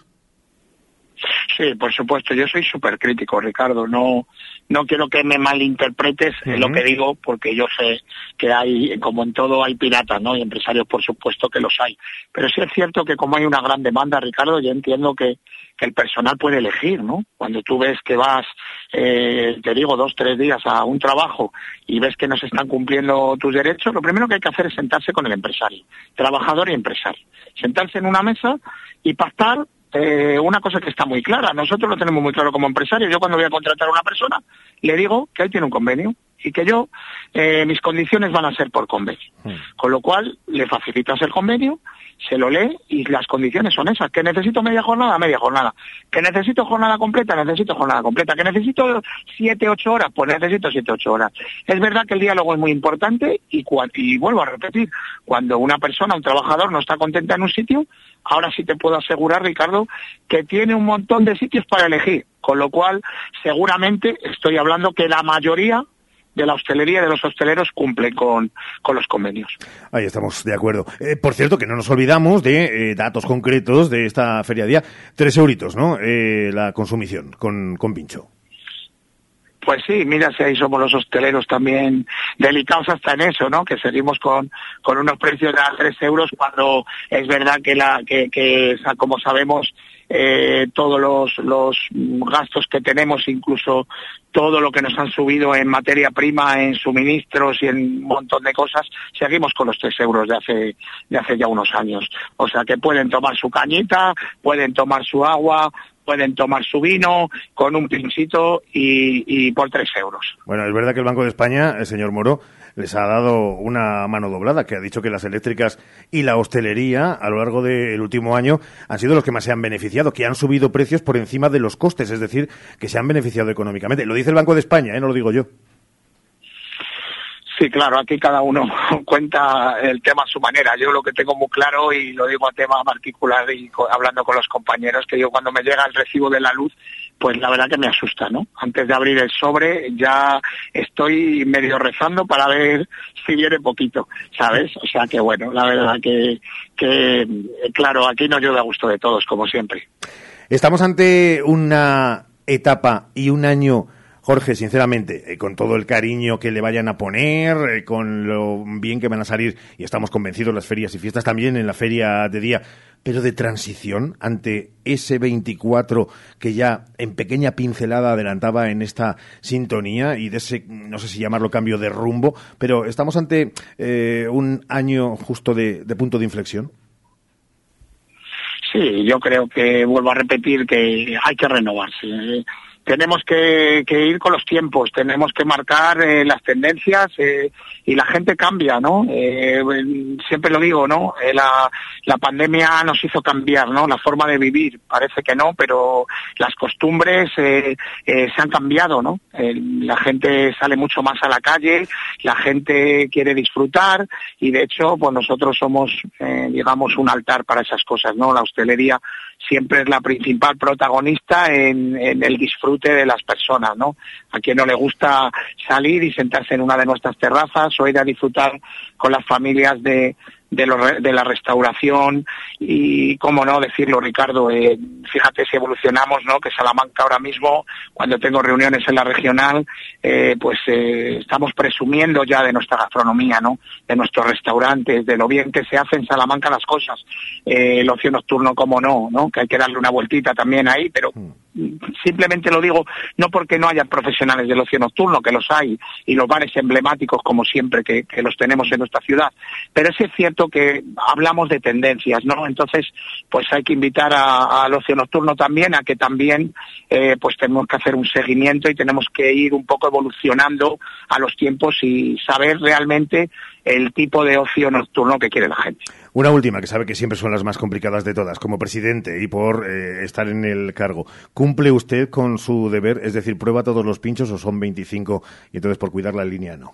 Sí, por supuesto. Yo soy súper crítico, Ricardo. No, no quiero que me malinterpretes lo que digo, porque yo sé que hay, como en todo, hay piratas, ¿no? Y empresarios, por supuesto, que los hay. Pero sí es cierto que como hay una gran demanda, Ricardo, yo entiendo que, que el personal puede elegir, ¿no? Cuando tú ves que vas, eh, te digo, dos, tres días a un trabajo y ves que no se están cumpliendo tus derechos, lo primero que hay que hacer es sentarse con el empresario, trabajador y empresario. Sentarse en una mesa y pactar eh, una cosa que está muy clara, nosotros lo tenemos muy claro como empresarios. Yo cuando voy a contratar a una persona, le digo que él tiene un convenio y que yo, eh, mis condiciones van a ser por convenio. Hmm. Con lo cual, le facilitas el convenio, se lo lee y las condiciones son esas. Que necesito media jornada, media jornada. Que necesito jornada completa, necesito jornada completa. Que necesito siete, ocho horas, pues necesito siete, ocho horas. Es verdad que el diálogo es muy importante y, y vuelvo a repetir, cuando una persona, un trabajador no está contenta en un sitio, ahora sí te puedo asegurar, Ricardo, que tiene un montón de sitios para elegir. Con lo cual, seguramente estoy hablando que la mayoría de la hostelería, de los hosteleros, cumple con, los convenios. Ahí estamos de acuerdo. Eh, por cierto, que no nos olvidamos de eh, datos concretos de esta feria día. Tres euritos, ¿no? Eh, la consumición con, con pincho. Pues sí, mira si ahí somos los hosteleros también delicados hasta en eso, ¿no? Que seguimos con, con unos precios de a tres euros cuando es verdad que, la, que, que como sabemos, eh, todos los, los gastos que tenemos, incluso todo lo que nos han subido en materia prima, en suministros y en un montón de cosas, seguimos con los tres euros de hace, de hace ya unos años. O sea que pueden tomar su cañita, pueden tomar su agua, pueden tomar su vino con un pinchito y, y por tres euros. Bueno, es verdad que el Banco de España, el señor Moro, les ha dado una mano doblada, que ha dicho que las eléctricas y la hostelería a lo largo del último año han sido los que más se han beneficiado, que han subido precios por encima de los costes, es decir, que se han beneficiado económicamente. Lo dice el Banco de España, ¿eh? no lo digo yo. Sí, claro, aquí cada uno (laughs) cuenta el tema a su manera. Yo lo que tengo muy claro y lo digo a tema particular y hablando con los compañeros, que yo cuando me llega el recibo de la luz, pues la verdad que me asusta, ¿no? Antes de abrir el sobre ya estoy medio rezando para ver si viene poquito, ¿sabes? O sea que bueno, la verdad que, claro, aquí nos llueve a gusto de todos, como siempre. Estamos ante una etapa y un año Jorge, sinceramente, eh, con todo el cariño que le vayan a poner, eh, con lo bien que van a salir, y estamos convencidos las ferias y fiestas también en la feria de día, pero de transición ante ese 24 que ya en pequeña pincelada adelantaba en esta sintonía y de ese, no sé si llamarlo cambio de rumbo, pero estamos ante eh, un año justo de, de punto de inflexión. Sí, yo creo que vuelvo a repetir que hay que renovarse tenemos que, ir con los tiempos, tenemos que marcar eh, las tendencias eh, y la gente cambia, ¿no? Eh, siempre lo digo, ¿no? La, la, pandemia nos hizo cambiar, ¿no? La forma de vivir, parece que no, pero las costumbres se han cambiado, ¿no? la gente sale mucho más a la calle, la gente quiere disfrutar y de hecho, pues nosotros somos, digamos, un altar para esas cosas, ¿no? La hostelería siempre es la principal protagonista en, el disfrute de las personas, ¿no? A quien no le gusta salir y sentarse en una de nuestras terrazas o ir a disfrutar con las familias de, de, la restauración y, cómo no decirlo, Ricardo, eh, fíjate si evolucionamos, ¿no? Que Salamanca ahora mismo, cuando tengo reuniones en la regional, eh, pues eh, estamos presumiendo ya de nuestra gastronomía, ¿no? De nuestros restaurantes, de lo bien que se hace en Salamanca las cosas. el ocio nocturno, cómo no, ¿no? Que hay que darle una vueltita también ahí, pero mm simplemente lo digo no porque no haya profesionales del ocio nocturno, que los hay, y los bares emblemáticos como siempre que, los tenemos en nuestra ciudad, pero es cierto que hablamos de tendencias, ¿no? Entonces, pues hay que invitar al ocio nocturno también a que también eh, pues tenemos que hacer un seguimiento y tenemos que ir un poco evolucionando a los tiempos y saber realmente el tipo de ocio nocturno que quiere la gente. Una última, que sabe que siempre son las más complicadas de todas, como presidente y por eh, estar en el cargo. ¿Cumple usted con su deber? Es decir, ¿prueba todos los pinchos o son 25 y entonces por cuidar la línea no?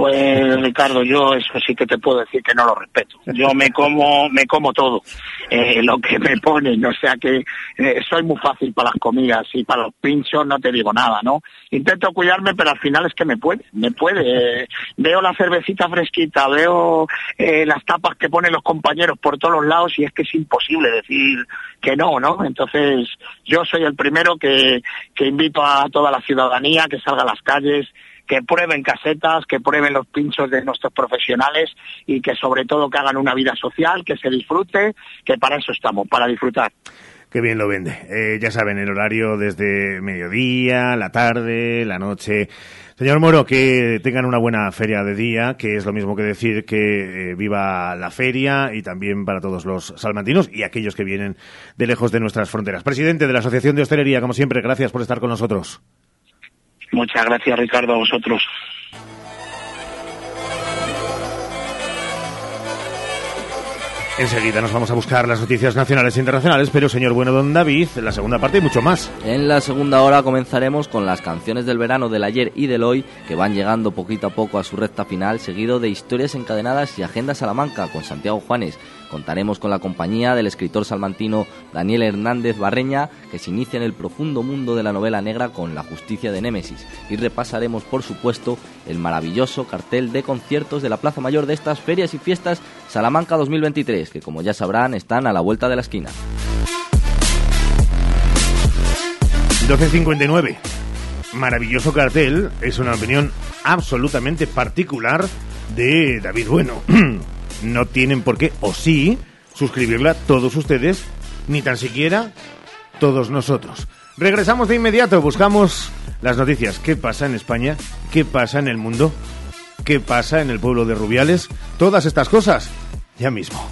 Pues Ricardo, yo eso sí que te puedo decir que no lo respeto. Yo me como, me como todo, eh, lo que me ponen, o sea que eh, soy muy fácil para las comidas y para los pinchos no te digo nada, ¿no? Intento cuidarme, pero al final es que me puede, me puede. veo la cervecita fresquita, veo eh, las tapas que ponen los compañeros por todos los lados y es que es imposible decir que no, ¿no? Entonces yo soy el primero que, que invito a toda la ciudadanía que salga a las calles que prueben casetas, que prueben los pinchos de nuestros profesionales y que sobre todo que hagan una vida social, que se disfrute, que para eso estamos, para disfrutar. Qué bien lo vende. Eh, ya saben, el horario desde mediodía, la tarde, la noche. Señor Moro, que tengan una buena feria de día, que es lo mismo que decir que eh, viva la feria y también para todos los salmantinos y aquellos que vienen de lejos de nuestras fronteras. Presidente de la Asociación de Hostelería, como siempre, gracias por estar con nosotros. Muchas gracias, Ricardo, a vosotros. Enseguida nos vamos a buscar las noticias nacionales e internacionales, pero señor bueno don David, la segunda parte y mucho más. En la segunda hora comenzaremos con las canciones del verano del ayer y del hoy, que van llegando poquito a poco a su recta final, seguido de historias encadenadas y agenda Salamanca con Santiago Juanes. Contaremos con la compañía del escritor salmantino Daniel Hernández Barreña, que se inicia en el profundo mundo de la novela negra con La justicia de Némesis. Y repasaremos, por supuesto, el maravilloso cartel de conciertos de la Plaza Mayor de estas ferias y fiestas Salamanca 2023, que como ya sabrán están a la vuelta de la esquina. 12.59. Maravilloso cartel, es una opinión absolutamente particular de David Bueno. (clears throat) no tienen por qué, o sí, suscribirla todos ustedes, ni tan siquiera todos nosotros. Regresamos de inmediato, buscamos las noticias. ¿Qué pasa en España? ¿Qué pasa en el mundo? ¿Qué pasa en el pueblo de Rubiales? Todas estas cosas, ya mismo.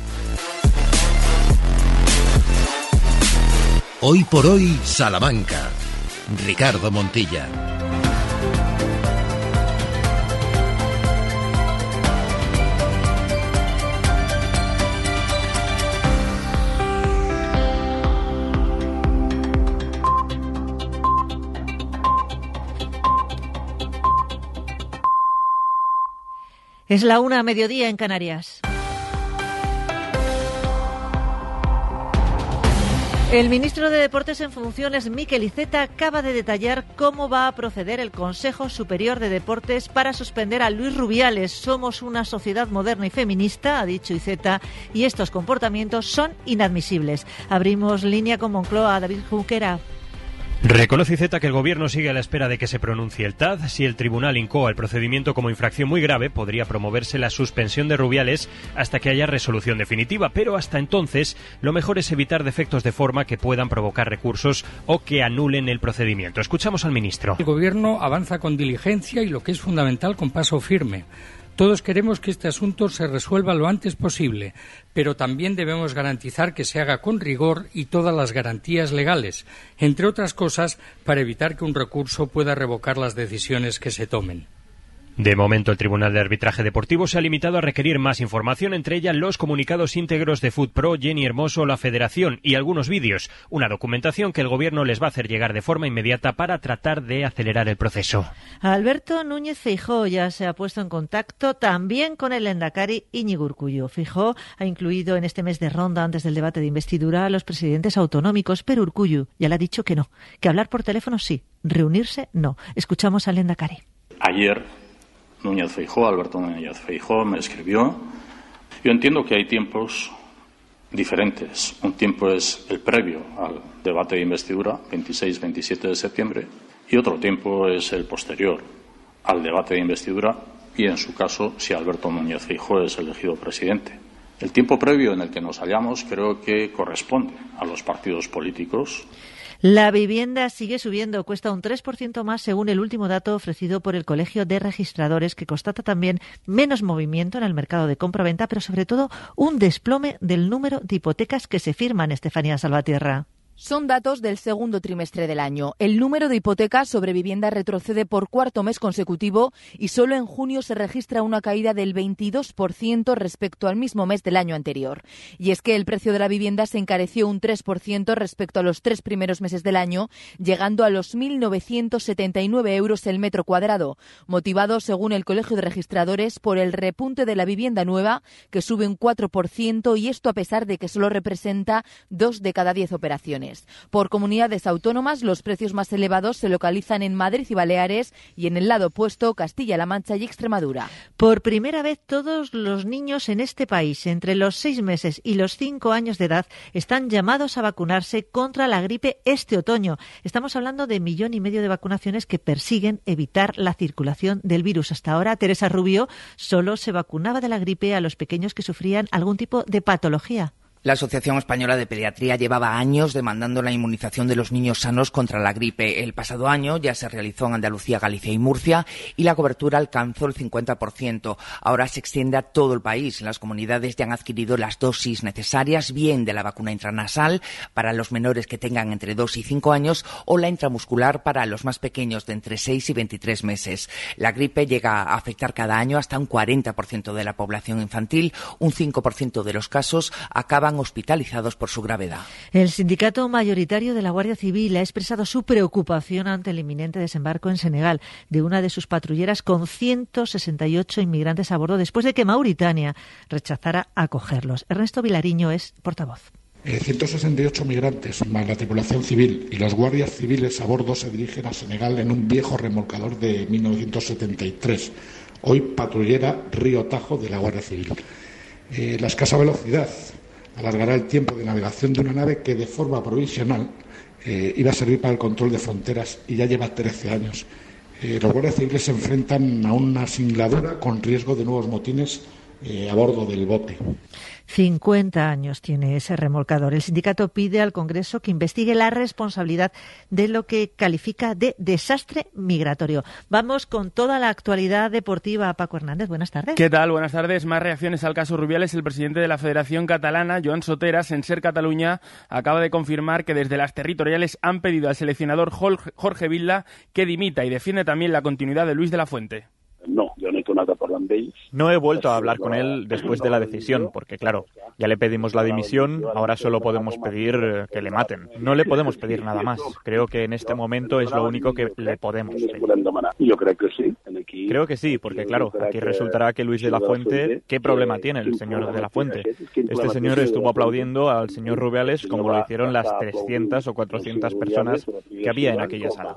Hoy por hoy, Salamanca. Ricardo Montilla. Es la una a mediodía en Canarias. El ministro de Deportes en funciones, Miquel Iceta, acaba de detallar cómo va a proceder el Consejo Superior de Deportes para suspender a Luis Rubiales. Somos una sociedad moderna y feminista, ha dicho Iceta, y estos comportamientos son inadmisibles. Abrimos línea con Moncloa. David Junquera. Reconoce Z que el gobierno sigue a la espera de que se pronuncie el TAD. Si el tribunal incoa el procedimiento como infracción muy grave, podría promoverse la suspensión de Rubiales hasta que haya resolución definitiva. Pero hasta entonces, lo mejor es evitar defectos de forma que puedan provocar recursos o que anulen el procedimiento. Escuchamos al ministro. El gobierno avanza con diligencia y lo que es fundamental con paso firme. Todos queremos que este asunto se resuelva lo antes posible, pero también debemos garantizar que se haga con rigor y todas las garantías legales, entre otras cosas, para evitar que un recurso pueda revocar las decisiones que se tomen. De momento, el Tribunal de Arbitraje Deportivo se ha limitado a requerir más información, entre ellas los comunicados íntegros de FootPro, Jenny Hermoso, la Federación y algunos vídeos, una documentación que el Gobierno les va a hacer llegar de forma inmediata para tratar de acelerar el proceso. Alberto Núñez Feijó ya se ha puesto en contacto también con el Endacari Iñigo Urcullo. Feijó ha incluido en este mes de ronda antes del debate de investidura a los presidentes autonómicos, pero Urcullo ya le ha dicho que no, que hablar por teléfono sí, reunirse no. Escuchamos al Endacari. Ayer Núñez Feijó, Alberto Núñez Feijó, me escribió. Yo entiendo que hay tiempos diferentes. Un tiempo es el previo al debate de investidura, 26-27 de septiembre, y otro tiempo es el posterior al debate de investidura y, en su caso, si Alberto Núñez Feijó es elegido presidente. El tiempo previo en el que nos hallamos creo que corresponde a los partidos políticos la vivienda sigue subiendo, cuesta un 3% más según el último dato ofrecido por el Colegio de Registradores, que constata también menos movimiento en el mercado de compra-venta, pero sobre todo un desplome del número de hipotecas que se firman, Estefanía Salvatierra. Son datos del segundo trimestre del año. El número de hipotecas sobre vivienda retrocede por cuarto mes consecutivo y solo en junio se registra una caída del 22% respecto al mismo mes del año anterior. Y es que el precio de la vivienda se encareció un 3% respecto a los tres primeros meses del año, llegando a los 1.979 euros el metro cuadrado, motivado, según el Colegio de Registradores, por el repunte de la vivienda nueva, que sube un 4%, y esto a pesar de que solo representa dos de cada diez operaciones. Por comunidades autónomas, los precios más elevados se localizan en Madrid y Baleares y en el lado opuesto Castilla-La Mancha y Extremadura. Por primera vez todos los niños en este país entre los seis meses y los cinco años de edad están llamados a vacunarse contra la gripe este otoño. Estamos hablando de millón y medio de vacunaciones que persiguen evitar la circulación del virus. Hasta ahora, Teresa Rubio solo se vacunaba de la gripe a los pequeños que sufrían algún tipo de patología. La Asociación Española de Pediatría llevaba años demandando la inmunización de los niños sanos contra la gripe. El pasado año ya se realizó en Andalucía, Galicia y Murcia y la cobertura alcanzó el 50%. Ahora se extiende a todo el país. Las comunidades ya han adquirido las dosis necesarias, bien de la vacuna intranasal para los menores que tengan entre 2 y 5 años o la intramuscular para los más pequeños de entre 6 y 23 meses. La gripe llega a afectar cada año hasta un 40% de la población infantil. Un 5% de los casos acaban hospitalizados por su gravedad. El sindicato mayoritario de la Guardia Civil ha expresado su preocupación ante el inminente desembarco en Senegal de una de sus patrulleras con 168 inmigrantes a bordo después de que Mauritania rechazara acogerlos. Ernesto Vilariño es portavoz. 168 eh, migrantes, más la tripulación civil y los guardias civiles a bordo se dirigen a Senegal en un viejo remolcador de 1973, hoy patrullera Río Tajo de la Guardia Civil. Eh, la escasa velocidad alargará el tiempo de navegación de una nave que de forma provisional eh, iba a servir para el control de fronteras y ya lleva 13 años. Eh, los guardias civiles se enfrentan a una singladura con riesgo de nuevos motines eh, a bordo del bote. 50 años tiene ese remolcador. El sindicato pide al Congreso que investigue la responsabilidad de lo que califica de desastre migratorio. Vamos con toda la actualidad deportiva. Paco Hernández, buenas tardes. ¿Qué tal? Buenas tardes. Más reacciones al caso Rubiales. El presidente de la Federación Catalana, Joan Soteras, en Ser Cataluña, acaba de confirmar que desde las territoriales han pedido al seleccionador Jorge Villa que dimita y defiende también la continuidad de Luis de la Fuente. No, yo no he vuelto a hablar con él después de la decisión, porque claro, ya le pedimos la dimisión, ahora solo podemos pedir eh, que le maten. No le podemos pedir nada más. Creo que en este momento es lo único que le podemos pedir. Yo creo que sí. Creo que sí, porque claro, aquí resultará que Luis de la Fuente, ¿qué problema tiene el señor de la Fuente? Este señor estuvo aplaudiendo al señor Rubiales como lo hicieron las 300 o 400 personas que había en aquella sala.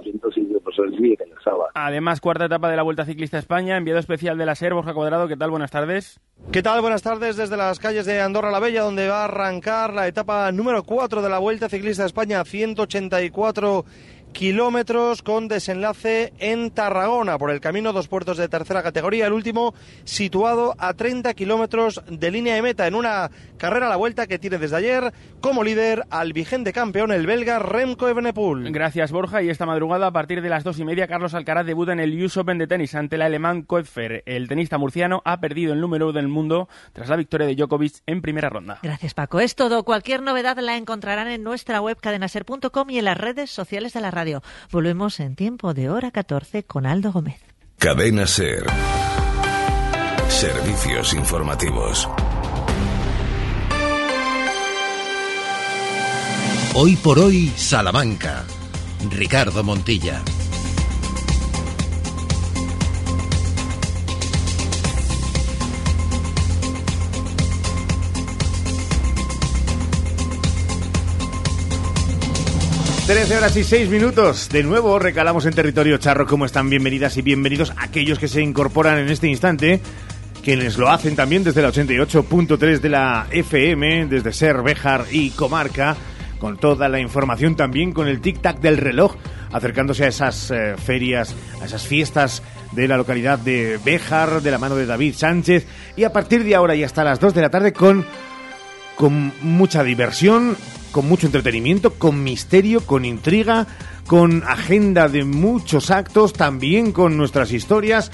Además, cuarta etapa de la Vuelta Ciclista España, enviado especial de la SER, Borja Cuadrado, ¿qué tal? Buenas tardes. ¿Qué tal? Buenas tardes desde las calles de Andorra la Bella, donde va a arrancar la etapa número 4 de la Vuelta Ciclista España, 184 kilómetros con desenlace en Tarragona por el camino dos puertos de tercera categoría, el último situado a 30 kilómetros de línea de meta en una carrera a la vuelta que tiene desde ayer como líder al vigente campeón el belga Remco Evenepoel. Gracias Borja y esta madrugada a partir de las dos y media Carlos Alcaraz debuta en el US Open de tenis ante el alemán Koepfer. El tenista murciano ha perdido el número del mundo tras la victoria de Djokovic en primera ronda. Gracias Paco. Es todo. Cualquier novedad la encontrarán en nuestra web cadenaser.com y en las redes sociales de la radio. Volvemos en tiempo de hora 14 con Aldo Gómez. Cadena Ser. Servicios informativos. Hoy por hoy, Salamanca. Ricardo Montilla. Trece horas y seis minutos. De nuevo recalamos en territorio charro. ¿Cómo están? Bienvenidas y bienvenidos aquellos que se incorporan en este instante. Quienes lo hacen también desde la 88.3 de la FM, desde Ser, Béjar y Comarca con toda la información también con el tic-tac del reloj, acercándose a esas eh, ferias, a esas fiestas de la localidad de Béjar, de la mano de David Sánchez, y a partir de ahora y hasta las 2 de la tarde con, con mucha diversión, con mucho entretenimiento, con misterio, con intriga, con agenda de muchos actos, también con nuestras historias.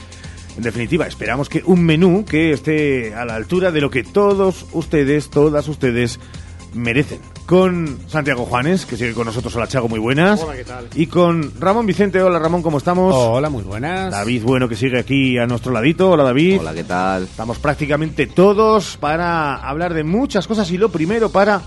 En definitiva, esperamos que un menú que esté a la altura de lo que todos ustedes, todas ustedes merecen. Con Santiago Juanes, que sigue con nosotros. Hola, Chago, muy buenas. Hola, ¿qué tal? Y con Ramón Vicente. Hola, Ramón, ¿cómo estamos? Hola, muy buenas. David Bueno, que sigue aquí a nuestro ladito. Hola, David. Hola, ¿qué tal? Estamos prácticamente todos para hablar de muchas cosas y lo primero para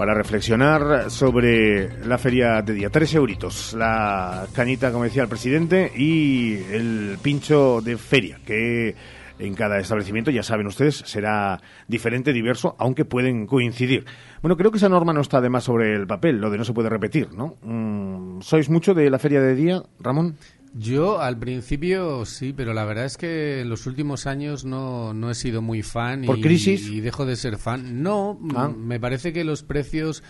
para reflexionar sobre la feria de día. Tres euritos, la cañita, como decía el presidente, y el pincho de feria, que en cada establecimiento, ya saben ustedes, será diferente, diverso, aunque pueden coincidir. Bueno, creo que esa norma no está además sobre el papel, lo de no se puede repetir, ¿no? Mm, ¿Sois mucho de la feria de día, Ramón? Yo al principio sí, pero la verdad es que en los últimos años no, no he sido muy fan. ¿Por y, crisis? Y dejo de ser fan. No, Ah. me parece que los precios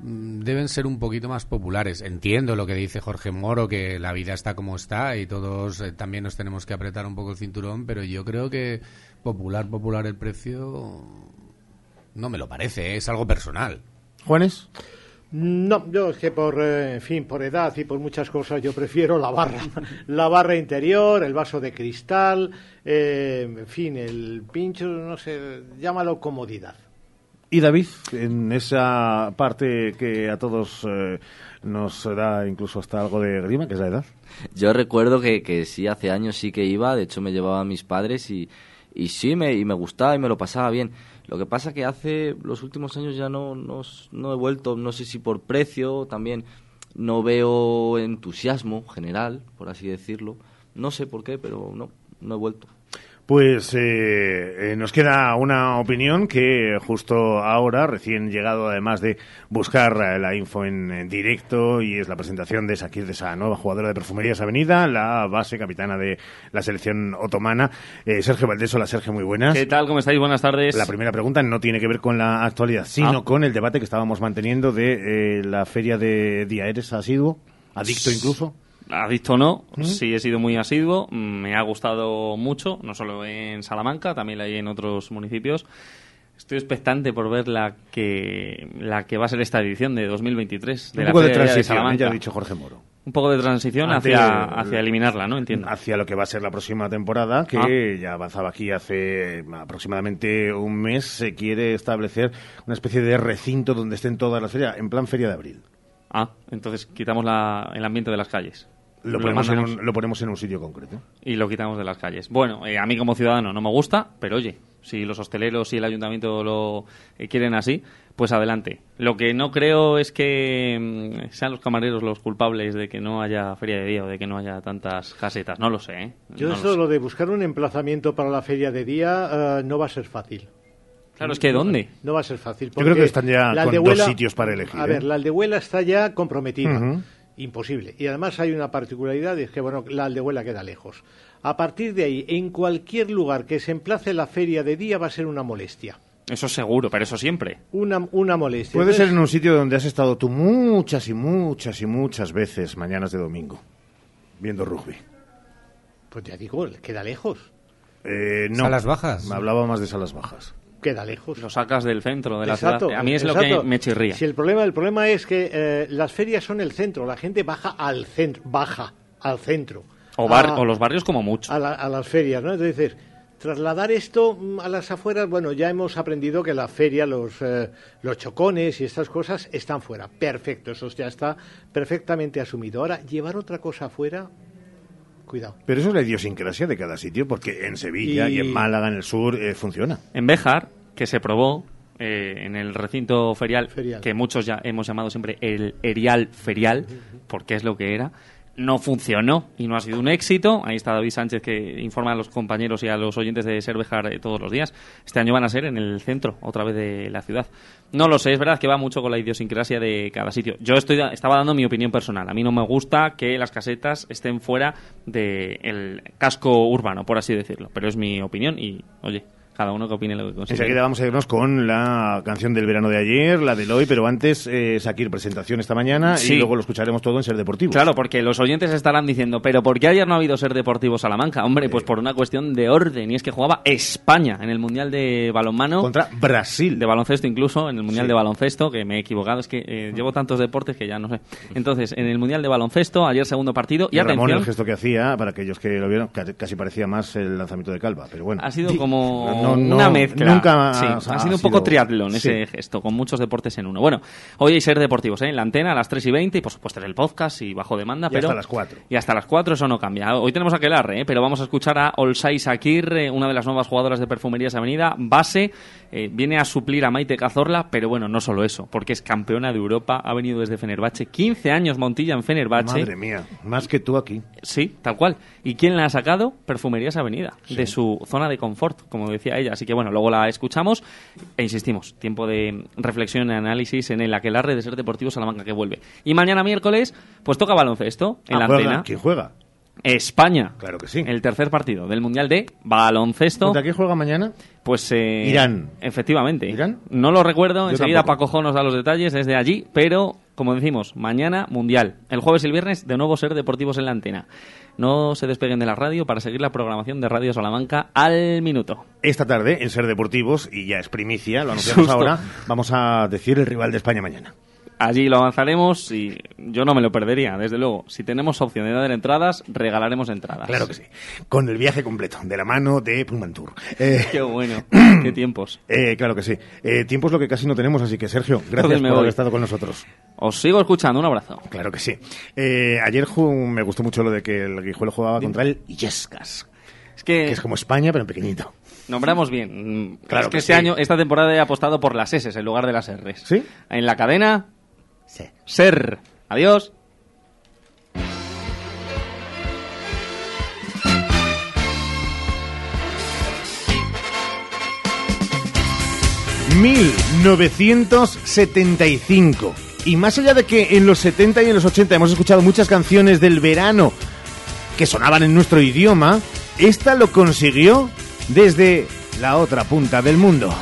deben ser un poquito más populares. Entiendo lo que dice Jorge Moro, que la vida está como está y todos eh, también nos tenemos que apretar un poco el cinturón, pero yo creo que popular, popular el precio no me lo parece, ¿eh? es algo personal. Juanes. No, yo es que por, eh, en fin, por edad y por muchas cosas yo prefiero la barra. (laughs) La barra interior, el vaso de cristal, eh, en fin, el pincho, no sé, llámalo comodidad. Y David, en esa parte que a todos eh, nos da incluso hasta algo de grima, que es la edad. Yo recuerdo que, que sí, hace años sí que iba, de hecho me llevaba a mis padres y, y sí, me, y me gustaba y me lo pasaba bien. Lo que pasa que hace los últimos años ya no, no, no he vuelto, no sé si por precio, también no veo entusiasmo general, por así decirlo. No sé por qué, pero no, no he vuelto. Pues eh, eh, nos queda una opinión que justo ahora, recién llegado además de buscar eh, la info en, en directo, y es la presentación de Sakir, de esa nueva jugadora de Perfumerías Avenida, la base capitana de la selección otomana. Eh, Sergio Valdés, hola Sergio, muy buenas. ¿Qué tal? ¿Cómo estáis? Buenas tardes. La primera pregunta no tiene que ver con la actualidad, sino Ah. con el debate que estábamos manteniendo de la feria de día. ¿Eres asiduo? ¿Adicto incluso? Adicto o no, sí he sido muy asiduo, me ha gustado mucho, no solo en Salamanca, también la hay en otros municipios. Estoy expectante por ver la que la que va a ser esta edición de 2023 de Un poco de transición, ya ha dicho Jorge Moro. Un poco de transición hacia, hacia eliminarla, ¿no? Entiendo. Hacia lo que va a ser la próxima temporada, que ah. ya avanzaba aquí hace aproximadamente un mes. Se quiere establecer una especie de recinto donde estén todas las ferias, en plan Feria de Abril. Ah, entonces quitamos la, el ambiente de las calles. Lo, ponemos en un, lo ponemos en un sitio concreto. Y lo quitamos de las calles. Bueno, eh, a mí como ciudadano no me gusta, pero oye, si los hosteleros y el ayuntamiento lo eh, quieren así, pues adelante. Lo que no creo es que mm, sean los camareros los culpables de que no haya feria de día o de que no haya tantas casetas. No lo sé. ¿eh? Yo eso, lo, de buscar un emplazamiento para la feria de día, no va a ser fácil. Claro, es que ¿dónde? No va a ser fácil. Yo creo que están ya con dos sitios para elegir. A ver, la Aldehuela está ya comprometida imposible. Y además hay una particularidad, es que bueno, la aldehuela queda lejos. A partir de ahí, en cualquier lugar que se emplace la feria de día va a ser una molestia. Eso seguro, pero eso siempre. Una, una molestia. Puede ser en un sitio donde has estado tú muchas y muchas y muchas veces mañanas de domingo, viendo rugby. Pues ya digo, queda lejos. Eh, no. Salas bajas. Me hablaba más de salas bajas queda lejos. Lo sacas del centro de la ciudad. A mí es lo que me chirría. Si el problema, el problema es que eh, las ferias son el centro, la gente baja al centro, baja al centro. O, o los barrios como mucho. A, las ferias, ¿no? Entonces, trasladar esto mm, a las afueras, bueno, ya hemos aprendido que la feria, los, eh, los chocones y estas cosas están fuera. Perfecto, eso ya está perfectamente asumido. Ahora, llevar otra cosa afuera, Cuidado. Pero eso es la idiosincrasia de cada sitio, porque en Sevilla y, en Málaga, en el sur, eh, funciona. En Béjar, que se probó eh, en el recinto ferial, que muchos ya hemos llamado siempre el Erial Ferial, porque es lo que era, no funcionó y no ha sido un éxito. Ahí está David Sánchez que informa a los compañeros y a los oyentes de Servejar eh, todos los días. Este año van a ser en el centro, otra vez de la ciudad. No lo sé, es verdad que va mucho con la idiosincrasia de cada sitio. Yo estoy, estaba dando mi opinión personal. A mí no me gusta que las casetas estén fuera del casco urbano, por así decirlo. Pero es mi opinión y, oye, cada uno que opine lo que considere. Enseguida vamos a irnos con la canción del verano de ayer, la del hoy, pero antes, eh, Sakir, presentación esta mañana y luego lo escucharemos todo en Ser Deportivo. Claro, porque los oyentes estarán diciendo, pero ¿por qué ayer no ha habido Ser Deportivo Salamanca? Hombre, pues por una cuestión de orden, y es que jugaba España en el Mundial de Balonmano. Contra Brasil. De baloncesto incluso, en el Mundial de Baloncesto, que me he equivocado, es que eh, llevo tantos deportes que ya no sé. Entonces, en el Mundial de Baloncesto, ayer segundo partido, y, y Ramón, el gesto que hacía, para aquellos que lo vieron, casi parecía más el lanzamiento de Calva, pero bueno. Ha sido como (laughs) una mezcla. Nunca ha, sido un poco triatlón ese gesto, con muchos deportes en uno. Bueno, hoy hay ser deportivos, ¿eh? En la antena a las 3 y 20 y por supuesto en el podcast y bajo demanda. Y pero, hasta las 4. Y hasta las 4 eso no cambia. Hoy tenemos a Kelarre, ¿eh? pero vamos a escuchar a Olsay Sakir, una de las nuevas jugadoras de Perfumerías Avenida, base, eh, viene a suplir a Maite Cazorla, pero bueno, no solo eso, porque es campeona de Europa, ha venido desde Fenerbahce, 15 años Montilla en Fenerbahce. Madre mía, más que tú aquí. Sí, tal cual. ¿Y quién la ha sacado? Perfumerías Avenida, de su zona de confort, como decía ella. Así que bueno, luego la escuchamos e insistimos, tiempo de reflexión y análisis en el aquelarre de ser deportivo Salamanca que vuelve. Y mañana miércoles, pues toca baloncesto en ah, la antena. ¿Quién juega? España. Claro que sí. El tercer partido del Mundial de baloncesto. ¿Contra quién juega mañana? Pues eh, Irán. Efectivamente. ¿Irán? No lo recuerdo, enseguida Paco Jo nos da los detalles desde allí, pero como decimos, mañana Mundial. El jueves y el viernes de nuevo ser deportivos en la antena. No se despeguen de la radio para seguir la programación de Radio Salamanca al minuto. Esta tarde, en Ser Deportivos, y ya es primicia, lo anunciamos ahora, vamos a decir el rival de España mañana. Allí lo avanzaremos y yo no me lo perdería, desde luego. Si tenemos opción de dar entradas, regalaremos entradas. Claro que sí. Con el viaje completo, de la mano de Pullmantur. Eh, qué bueno, (clears throat) qué tiempos. Eh, claro que sí. Eh, tiempos lo que casi no tenemos, así que Sergio, gracias por haber estado con nosotros. Os sigo escuchando, un abrazo. Claro que sí. ayer me gustó mucho lo de que el Guijuelo jugaba contra el Illescas. Es que... es como España, pero en pequeñito. Nombramos bien. Claro es que, este año, esta temporada he apostado por las S en lugar de las Rs. ¿Sí? En la cadena, Ser. Adiós. ...1975... Y más allá de que en los 70 y en los 80 hemos escuchado muchas canciones del verano que sonaban en nuestro idioma, esta lo consiguió desde la otra punta del mundo.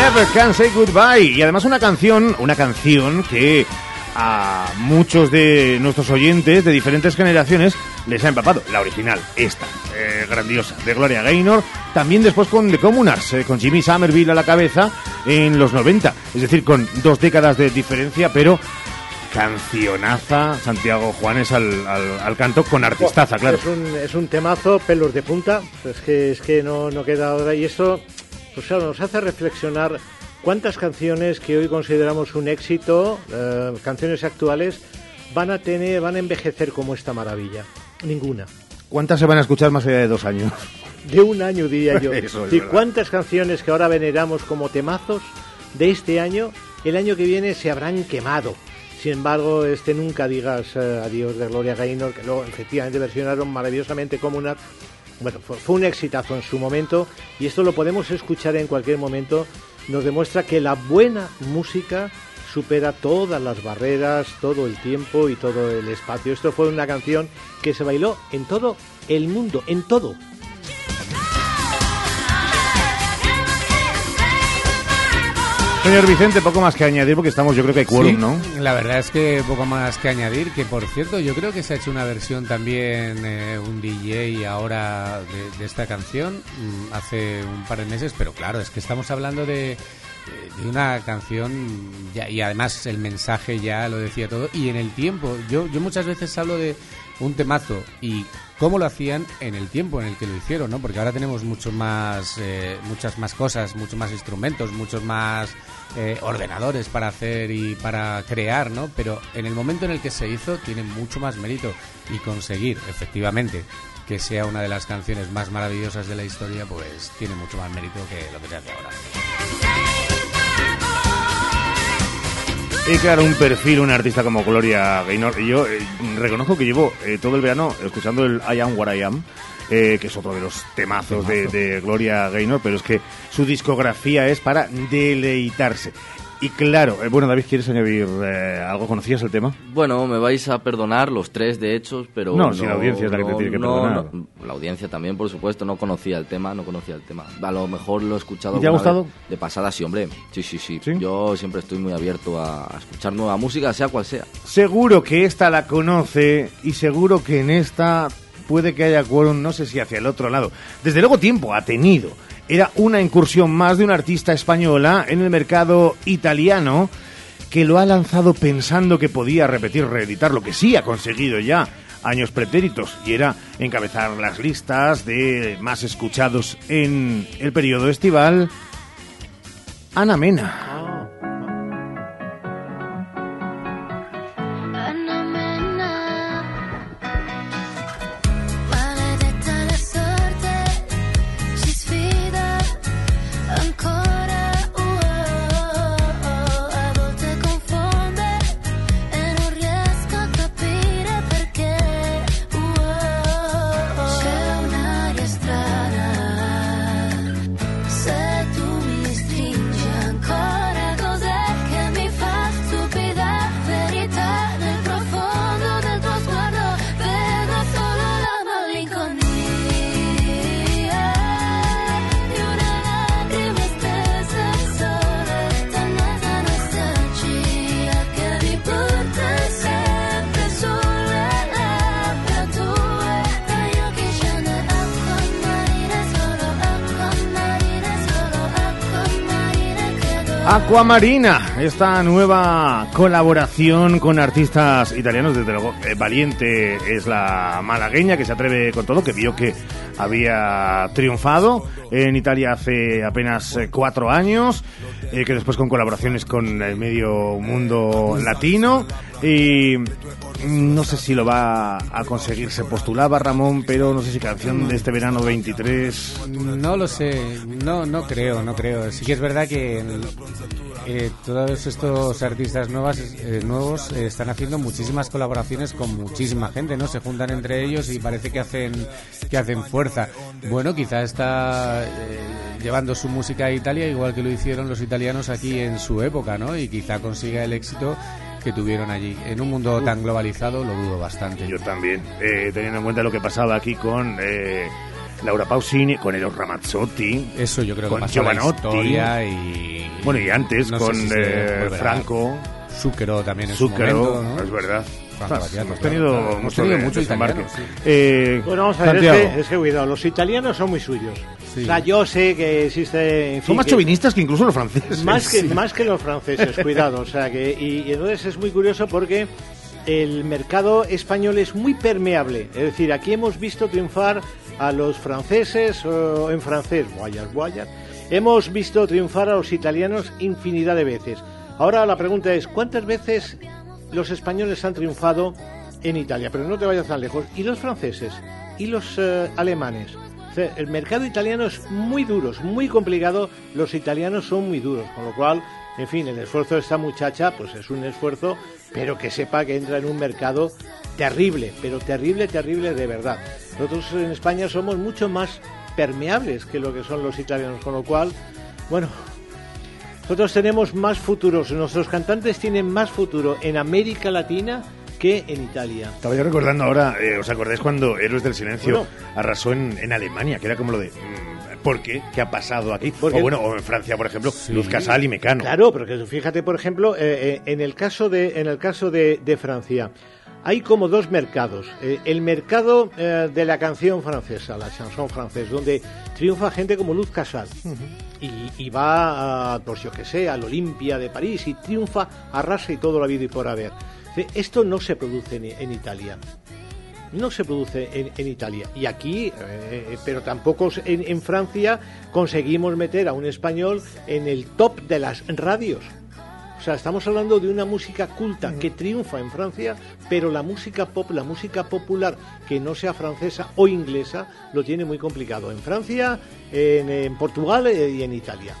Never Can Say Goodbye. Y además una canción, una canción que a muchos de nuestros oyentes de diferentes generaciones les ha empapado. La original, esta, eh, grandiosa, de Gloria Gaynor. También después con The Communards, eh, con Jimmy Somerville a la cabeza en los 90. Es decir, con dos décadas de diferencia, pero cancionaza Santiago Juanes al, al, canto con artistaza, claro. Es un, es un temazo, pelos de punta. Es que, es que no, no queda. Y eso, pues claro, nos hace reflexionar ¿Cuántas canciones que hoy consideramos un éxito, eh, canciones actuales, van a tener, van a envejecer como esta maravilla? Ninguna. ¿Cuántas se van a escuchar más allá de dos años? De un año, diría yo. (laughs) ¿Y cuántas canciones que ahora veneramos como temazos de este año, el año que viene se habrán quemado? Sin embargo, este nunca digas eh, adiós de Gloria Gaynor, que luego efectivamente versionaron maravillosamente como una... Bueno, fue un exitazo en su momento y esto lo podemos escuchar en cualquier momento nos demuestra que la buena música supera todas las barreras, todo el tiempo y todo el espacio. Esto fue una canción que se bailó en todo el mundo, en todo. Señor Vicente, poco más que añadir porque estamos, yo creo que hay quórum, ¿no? La verdad es que poco más que añadir, que por cierto, yo creo que se ha hecho una versión también, eh, un DJ ahora de, esta canción, mm, hace un par de meses, pero claro, es que estamos hablando de, de una canción y además el mensaje ya lo decía todo y en el tiempo yo yo muchas veces hablo de un temazo y cómo lo hacían en el tiempo en el que lo hicieron, ¿no? Porque ahora tenemos mucho más, eh, muchas más cosas, muchos más instrumentos, muchos más eh, ordenadores para hacer y para crear, ¿no? Pero en el momento en el que se hizo tiene mucho más mérito y conseguir, efectivamente, que sea una de las canciones más maravillosas de la historia, pues tiene mucho más mérito que lo que se hace ahora. Y claro, un perfil, un artista como Gloria Gaynor. Y yo eh, reconozco que llevo eh, todo el verano escuchando el I Am What I Am. Eh, que es otro de los temazos de, de, Gloria Gaynor, pero es que su discografía es para deleitarse. Y claro, eh, bueno, David, ¿quieres añadir eh, algo? ¿Conocías el tema? Bueno, me vais a perdonar los tres, de hecho, pero... No, si la audiencia es la que te tiene que perdonar. la audiencia también, por supuesto, no conocía el tema, no conocía el tema. A lo mejor lo he escuchado... ¿Te ha gustado? De pasada, sí, hombre. Sí, sí, sí, Yo siempre estoy muy abierto a, escuchar nueva música, sea cual sea. Seguro que esta la conoce y seguro que en esta puede que haya quórum, no sé si hacia el otro lado. Desde luego tiempo ha tenido era una incursión más de una artista española en el mercado italiano que lo ha lanzado pensando que podía repetir, reeditar lo que sí ha conseguido ya años pretéritos y era encabezar las listas de más escuchados en el periodo estival. Ana Mena. Aquamarina, esta nueva colaboración con artistas italianos, desde luego, eh, Valiente es la malagueña que se atreve con todo, que vio que había triunfado en Italia hace apenas eh, cuatro años, eh, que después con colaboraciones con el medio mundo latino y no sé si lo va a conseguir. Se postulaba Ramón, pero no sé si canción de este verano 23. No lo sé, no, no creo, no creo. Sí que es verdad que eh, todos estos artistas nuevas, eh, nuevos eh, están haciendo muchísimas colaboraciones con muchísima gente, ¿no? Se juntan entre ellos y parece que hacen que hacen fuerza. Bueno, quizá está llevando su música a Italia igual que lo hicieron los italianos aquí en su época, ¿no? Y quizá consiga el éxito que tuvieron allí. En un mundo tan globalizado lo dudo bastante. Yo también, eh, teniendo en cuenta lo que pasaba aquí con eh, Laura Pausini, con Eros Ramazzotti, eso yo creo con que la historia y, Bueno, y antes con eh, Franco. Zúquero también en Zúquero, ¿no? es verdad. hemos tenido, hemos tenido mucho desembarque. Eh, bueno, vamos a ver, es que, es que, cuidado, los italianos son muy suyos. O sea, yo sé que existe... En son más chauvinistas que incluso los franceses. Más que, (laughs) más que los franceses, cuidado. O sea, que, y, y entonces es muy curioso porque el mercado español es muy permeable. Es decir, aquí hemos visto triunfar a los franceses o en francés, guayas, guayas. Hemos visto triunfar a los italianos infinidad de veces. Ahora la pregunta es, ¿cuántas veces los españoles han triunfado en Italia? Pero no te vayas tan lejos. ¿Y los franceses? ¿Y los eh, alemanes? el mercado italiano es muy duro, es muy complicado. Los italianos son muy duros, con lo cual, en fin, el esfuerzo de esta muchacha, pues es un esfuerzo, pero que sepa que entra en un mercado terrible, pero terrible, terrible de verdad. Nosotros en España somos mucho más permeables que lo que son los italianos, con lo cual, bueno, nosotros tenemos más futuros, nuestros cantantes tienen más futuro en América Latina que en Italia. Estaba yo recordando ahora, eh, ¿os acordáis cuando Héroes del Silencio arrasó en, en, Alemania? Que era como lo de... Mm, ¿Por qué? ¿Qué ha pasado aquí? o bueno, o en Francia, por ejemplo, Luz Casal y Mecano. Claro, pero que fíjate, por ejemplo, eh, eh, en el caso de, en el caso de, de Francia, hay como dos mercados. Eh, el mercado eh, de la canción francesa, la chanson francesa, donde triunfa gente como Luz Casal. y, y, va, a, pues yo que sé, al Olimpia de París y triunfa, arrasa y todo la vida y por haber. Esto no se produce en, en Italia. No se produce en, en Italia. Y aquí, eh, pero tampoco en, en Francia, conseguimos meter a un español en el top de las radios. O sea, estamos hablando de una música culta que triunfa en Francia, pero la música pop, la música popular que no sea francesa o inglesa, lo tiene muy complicado en Francia, en, en Portugal eh, y en Italia.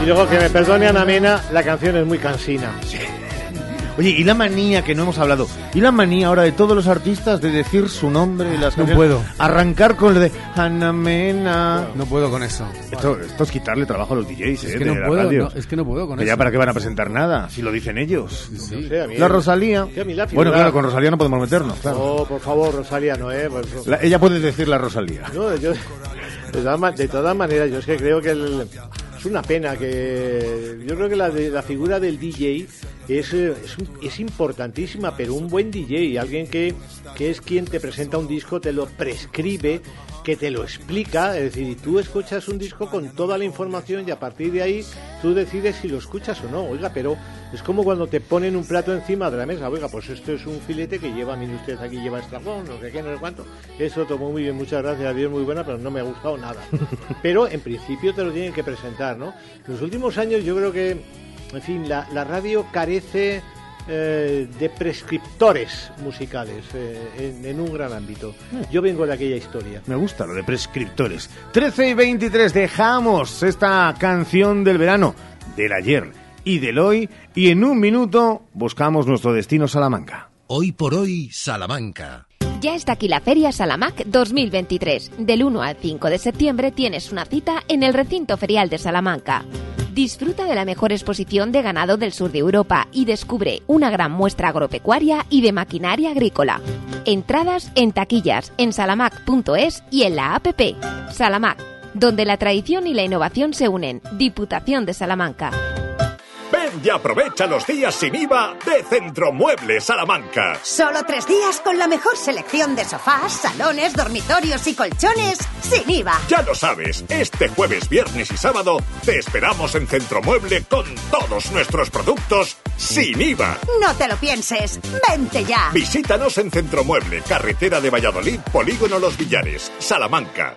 Y luego que me perdone Ana Mena, la canción es muy cansina. Oye, y la manía que no hemos hablado. Y la manía ahora de todos los artistas de decir su nombre y las No puedo. Arrancar con lo de Ana Mena. No puedo con eso. Esto, esto es quitarle trabajo a los DJs, Es ¿eh? que de no la puedo, radio. no, es que no puedo con Que ya eso. para qué van a presentar nada, si lo dicen ellos. No sé, a mí- La Rosalía. que a mí la Bueno, figura- claro, con Rosalía no podemos meternos, claro. Oh, por favor, Rosalia, no, ¿eh? Pues- La- ella puede decir la Rosalía. No, yo, de, todas, ma- de todas maneras, yo es que creo que el- es una pena que. Yo creo que la, de- la figura del DJ es, eh, es, es importantísima, pero un buen DJ, alguien que es quien te presenta un disco, te lo prescribe, que te lo explica, es decir, y tú escuchas un disco con toda la información y a partir de ahí tú decides si lo escuchas o no. Oiga, pero es como cuando te ponen un plato encima de la mesa. Oiga, pues esto es un filete que lleva, mire usted, aquí lleva estragón, no sé qué, no sé cuánto. Eso tomó muy bien, muchas gracias, vida es muy buena, pero no me ha gustado nada. (laughs) Pero en principio te lo tienen que presentar, ¿no? En los últimos años yo creo que, en fin, la, la radio carece eh, de prescriptores musicales eh, en, en un gran ámbito. Yo vengo de aquella historia. Me gusta lo de prescriptores. 13 y 23, dejamos esta canción del verano, del ayer y del hoy, y en un minuto buscamos nuestro destino Salamanca. Hoy por hoy, Salamanca. Ya está aquí la Feria Salamac 2023. Del 1 al 5 de septiembre tienes una cita en el recinto ferial de Salamanca. Disfruta de la mejor exposición de ganado del sur de Europa y descubre una gran muestra agropecuaria y de maquinaria agrícola. Entradas en taquillas en salamac.es y en la app. Salamac, donde la tradición y la innovación se unen. Diputación de Salamanca. Ven y aprovecha los días sin IVA de Centromuebles Salamanca. Solo tres días con la mejor selección de sofás, salones, dormitorios y colchones sin IVA. Ya lo sabes, este jueves, viernes y sábado te esperamos en Centromueble con todos nuestros productos sin IVA. No te lo pienses, vente ya. Visítanos en Centromueble, carretera de Valladolid, Polígono Los Villares, Salamanca.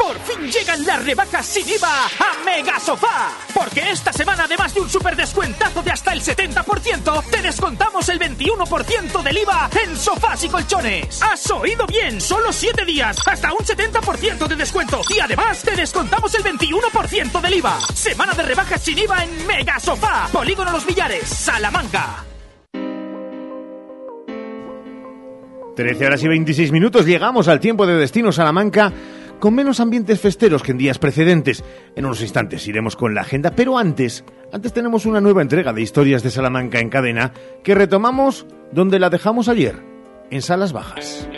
Por fin llegan las rebajas sin IVA a Mega Sofá. Porque esta semana, además de un super descuentazo de hasta el 70%, te descontamos el 21% del IVA en sofás y colchones. ¿Has oído bien? Solo 7 días, hasta un 70% de descuento. Y además, te descontamos el 21% del IVA. Semana de rebajas sin IVA en Mega Sofá. Polígono Los Villares, Salamanca. 13 horas y 26 minutos, llegamos al tiempo de destino Salamanca con menos ambientes festeros que en días precedentes. En unos instantes iremos con la agenda, pero antes, antes tenemos una nueva entrega de historias de Salamanca en cadena que retomamos donde la dejamos ayer, en Salas Bajas.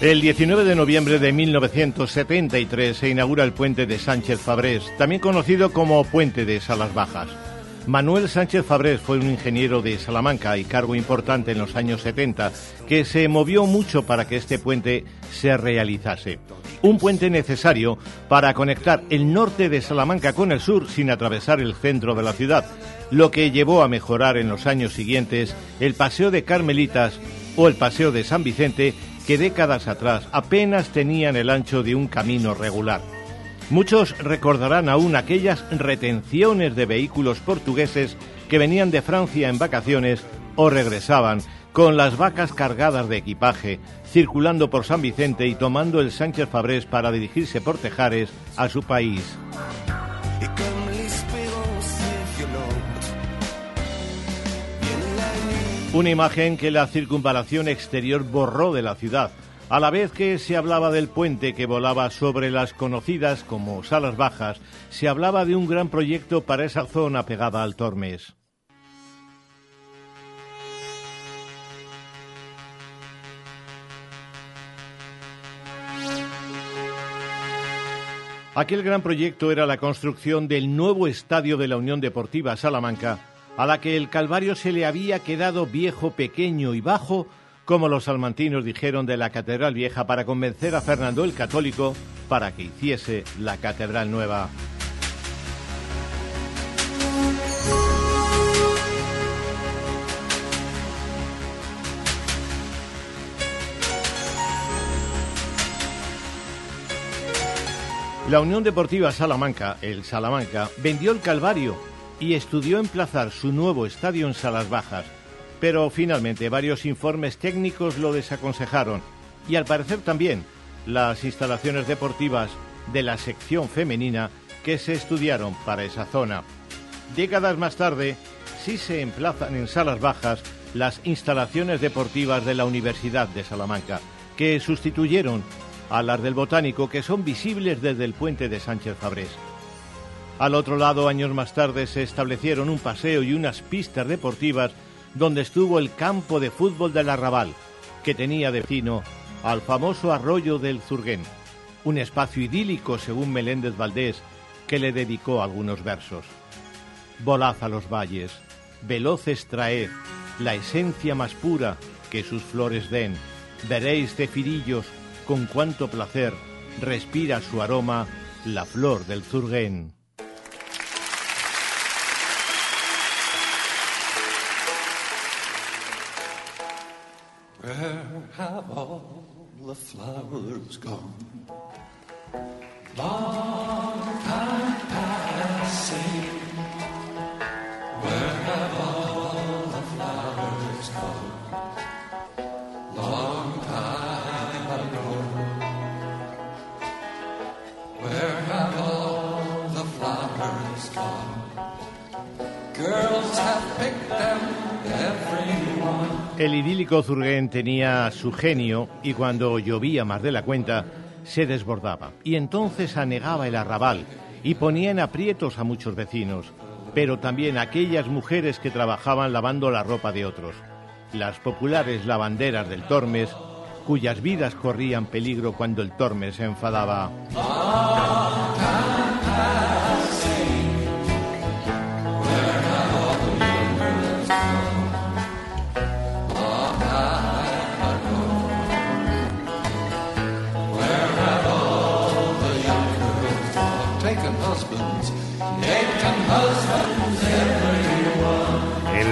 El 19 de noviembre de 1973 se inaugura el puente de Sánchez Fabrés, también conocido como Puente de Salas Bajas. Manuel Sánchez Fabrés fue un ingeniero de Salamanca y cargo importante en los años 70, que se movió mucho para que este puente se realizase. Un puente necesario para conectar el norte de Salamanca con el sur sin atravesar el centro de la ciudad, lo que llevó a mejorar en los años siguientes el Paseo de Carmelitas o el Paseo de San Vicente que décadas atrás apenas tenían el ancho de un camino regular. Muchos recordarán aún aquellas retenciones de vehículos portugueses que venían de Francia en vacaciones o regresaban con las vacas cargadas de equipaje, circulando por San Vicente y tomando el Sánchez Fabrés para dirigirse por Tejares a su país. Una imagen que la circunvalación exterior borró de la ciudad, a la vez que se hablaba del puente que volaba sobre las conocidas como Salas Bajas, se hablaba de un gran proyecto para esa zona pegada al Tormes. Aquel gran proyecto era la construcción del nuevo estadio de la Unión Deportiva Salamanca, a la que el Calvario se le había quedado viejo, pequeño y bajo, como los salmantinos dijeron de la Catedral Vieja para convencer a Fernando el Católico para que hiciese la Catedral Nueva. La Unión Deportiva Salamanca, el Salamanca, vendió el Calvario y estudió emplazar su nuevo estadio en Salas Bajas, pero finalmente varios informes técnicos lo desaconsejaron y al parecer también las instalaciones deportivas de la sección femenina que se estudiaron para esa zona. Décadas más tarde, sí se emplazan en Salas Bajas las instalaciones deportivas de la Universidad de Salamanca, que sustituyeron a las del Botánico, que son visibles desde el puente de Sánchez Fabrés. Al otro lado, años más tarde, se establecieron un paseo y unas pistas deportivas donde estuvo el campo de fútbol del Arrabal, que tenía de vecino al famoso arroyo del Zurguén, un espacio idílico según Meléndez Valdés, que le dedicó algunos versos. Volad a los valles, veloces traed la esencia más pura que sus flores den, veréis cefirillos con cuánto placer respira su aroma la flor del Zurguén. Where have all the flowers gone? Long time passing. Where have all the flowers gone? Long time ago. Where have all the flowers gone? Girls have picked them every El idílico Zurgen tenía su genio y cuando llovía más de la cuenta se desbordaba y entonces anegaba el arrabal y ponía en aprietos a muchos vecinos, pero también a aquellas mujeres que trabajaban lavando la ropa de otros, las populares lavanderas del Tormes, cuyas vidas corrían peligro cuando el Tormes se enfadaba.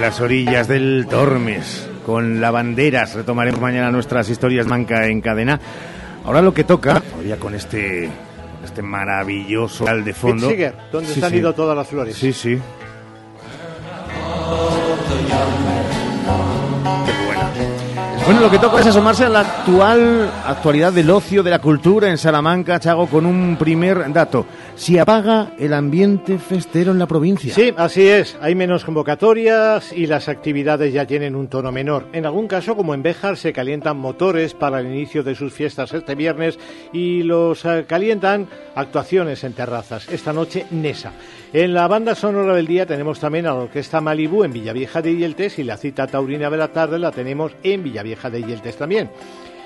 Las orillas del Tormes, con lavanderas, retomaremos mañana nuestras historias manca en cadena. Ahora lo que toca, todavía con este, este maravilloso al de fondo. Sigue, donde Sí, se han sí. ido todas las flores. Sí, sí. Bueno, lo que toca es asomarse a la actual actualidad del ocio, de la cultura en Salamanca, Chago, con un primer dato. Si apaga el ambiente festero en la provincia. Sí, así es. Hay menos convocatorias y las actividades ya tienen un tono menor. En algún caso, como en Béjar, se calientan motores para el inicio de sus fiestas este viernes y los eh, calientan actuaciones en terrazas. Esta noche, Nesa. En la banda sonora del día tenemos también a la Orquesta Malibú en Villavieja de Yeltes y la cita taurina de la tarde la tenemos en Villavieja de Yeltes también.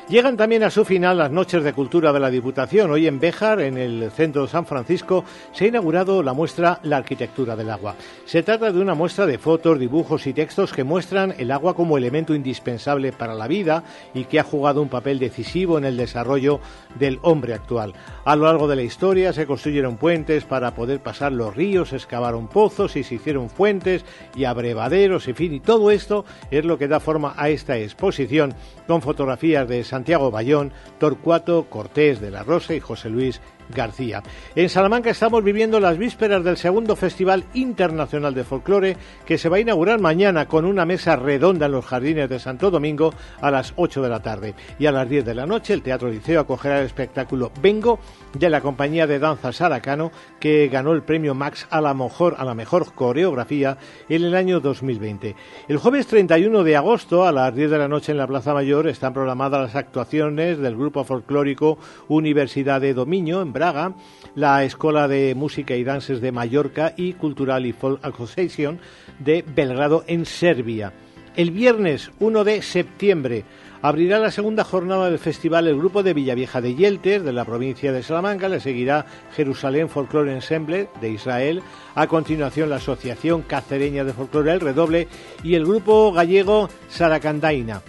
Llegan también a su final las noches de cultura de la Diputación. Hoy en Béjar, en el centro de San Francisco, se ha inaugurado la muestra La arquitectura del agua. Se trata de una muestra de fotos, dibujos y textos que muestran el agua como elemento indispensable para la vida y que ha jugado un papel decisivo en el desarrollo del hombre actual. A lo largo de la historia se construyeron puentes para poder pasar los ríos, se excavaron pozos y se hicieron fuentes y abrevaderos, en fin, y todo esto es lo que da forma a esta exposición con fotografías de Santiago Bayón, Torcuato Cortés de la Rosa y José Luis García. En Salamanca estamos viviendo las vísperas del segundo Festival Internacional de Folclore que se va a inaugurar mañana con una mesa redonda en los jardines de Santo Domingo a las 8 de la tarde. Y a las 10 de la noche el Teatro Liceo acogerá el espectáculo Vengo de la compañía de danza Saracano que ganó el premio Max a la mejor, a la mejor coreografía en el año 2020. El jueves 31 de agosto a las 10 de la noche en la Plaza Mayor están programadas las actuaciones del grupo folclórico Universidad de Dominio en Braga, la Escuela de Música y Dances de Mallorca y Cultural y Folk Association de Belgrado en Serbia. El viernes 1 de septiembre abrirá la segunda jornada del festival el grupo de Villavieja de Yeltes de la provincia de Salamanca, le seguirá Jerusalén Folklore Ensemble de Israel, a continuación la Asociación Cacereña de Folclore El Redoble y el grupo gallego Saracandaina.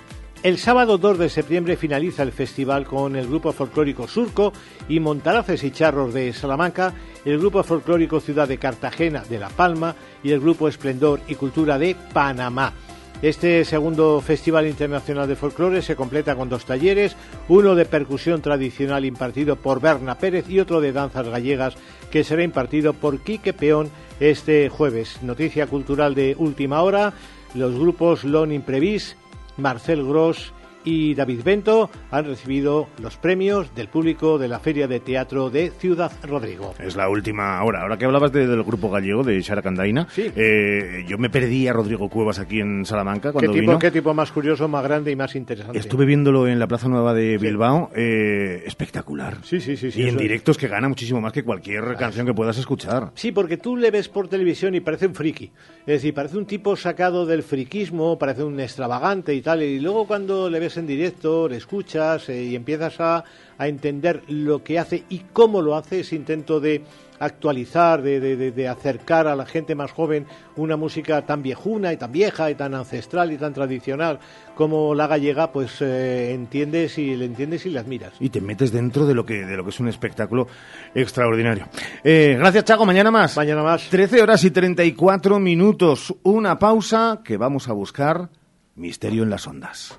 El sábado 2 de septiembre finaliza el festival con el grupo folclórico Surco y Montaraces y Charros de Salamanca, el grupo folclórico Ciudad de Cartagena de La Palma y el grupo Esplendor y Cultura de Panamá. Este segundo Festival Internacional de Folclore se completa con dos talleres, uno de percusión tradicional impartido por Berna Pérez y otro de danzas gallegas que será impartido por Quique Peón este jueves. Noticia cultural de última hora, los grupos Lon Imprevis, Marcel Gros y David Bento han recibido los premios del público de la Feria de Teatro de Ciudad Rodrigo. Es la última hora. Ahora que hablabas de- del grupo gallego, de Xaracandaina, eh, yo me perdí a Rodrigo Cuevas aquí en Salamanca ¿Qué cuando tipo, vino. ¿Qué tipo más curioso, más grande y más interesante? Estuve viéndolo en la Plaza Nueva de Bilbao, eh, espectacular. Sí, sí, sí. sí, y en es. directos que gana muchísimo más que cualquier canción que puedas escuchar. Sí, porque tú le ves por televisión y parece un friki. Es decir, parece un tipo sacado del friquismo, parece un extravagante y tal. Y luego cuando le ves en directo, le escuchas eh, y empiezas a, a entender lo que hace y cómo lo hace, ese intento de actualizar, de, de- de- de acercar a la gente más joven una música tan viejuna y tan vieja y tan ancestral y tan tradicional como la gallega, pues eh, entiendes y le entiendes y le admiras. Y te metes dentro de lo que, de lo que es un espectáculo extraordinario. Eh, gracias, Chago. Mañana más. Mañana más. 13 horas y 34 minutos. Una pausa que vamos a buscar Misterio en las Ondas.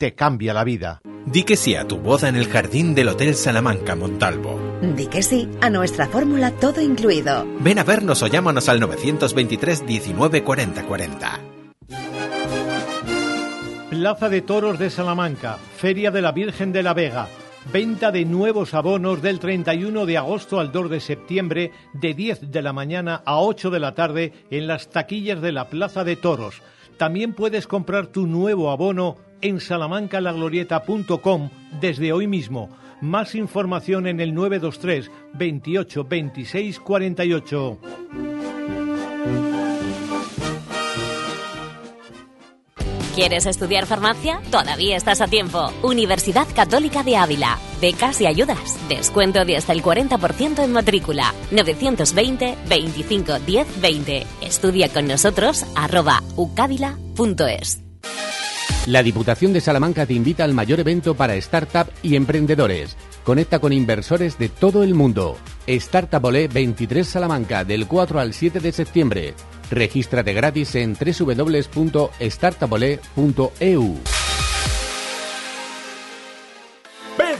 te cambia la vida. Di que sí a tu boda en el jardín del Hotel Salamanca Montalvo. Di que sí a nuestra fórmula todo incluido. Ven a vernos o llámanos al 923 19 40 40. Plaza de Toros de Salamanca, Feria de la Virgen de la Vega. Venta de nuevos abonos del 31 de agosto al 2 de septiembre de 10 de la mañana a 8 de la tarde en las taquillas de la Plaza de Toros. También puedes comprar tu nuevo abono en salamancalaglorieta.com desde hoy mismo. Más información en el 923 28 26 48. ¿Quieres estudiar farmacia? Todavía estás a tiempo. Universidad Católica de Ávila. Becas y ayudas. Descuento de hasta el 40% en matrícula. 920 25 10 20. Estudia con nosotros arroba ucávila.es. La Diputación de Salamanca te invita al mayor evento para startup y emprendedores. Conecta con inversores de todo el mundo. Startup Olé 23 Salamanca del 4 al 7 de septiembre. Regístrate gratis en www.startupolé.eu.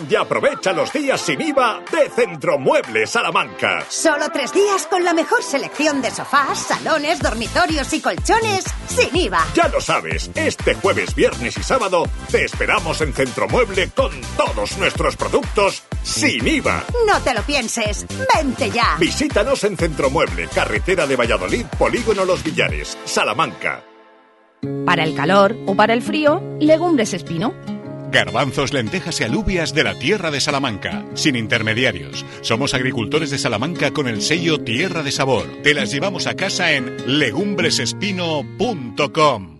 Ven y aprovecha los días sin IVA de Centromueble Salamanca. Solo tres días con la mejor selección de sofás, salones, dormitorios y colchones sin IVA. Ya lo sabes, este jueves, viernes y sábado te esperamos en Centromueble con todos nuestros productos sin IVA. No te lo pienses, vente ya. Visítanos en Centromueble, carretera de Valladolid, Polígono Los Villares, Salamanca. Para el calor o para el frío, legumbres espino. Garbanzos, lentejas y alubias de la tierra de Salamanca, sin intermediarios. Somos agricultores de Salamanca con el sello Tierra de Sabor. Te las llevamos a casa en legumbresespino.com.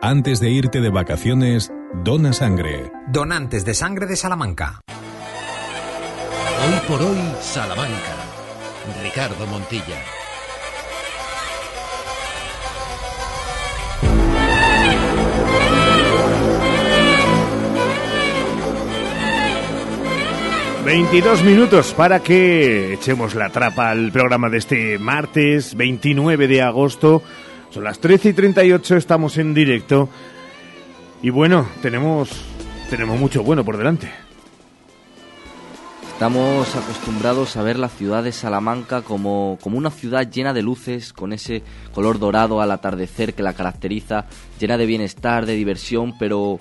Antes de irte de vacaciones, dona sangre. Donantes de sangre de Salamanca. Hoy por hoy, Salamanca. Ricardo Montilla. ...22 minutos para que echemos la trapa al programa de este martes 29 de agosto son las 13 y 38, estamos en directo. Y bueno, tenemos, tenemos mucho bueno por delante. Estamos acostumbrados a ver la ciudad de Salamanca como, como una ciudad llena de luces, con ese color dorado al atardecer que la caracteriza, llena de bienestar, de diversión, pero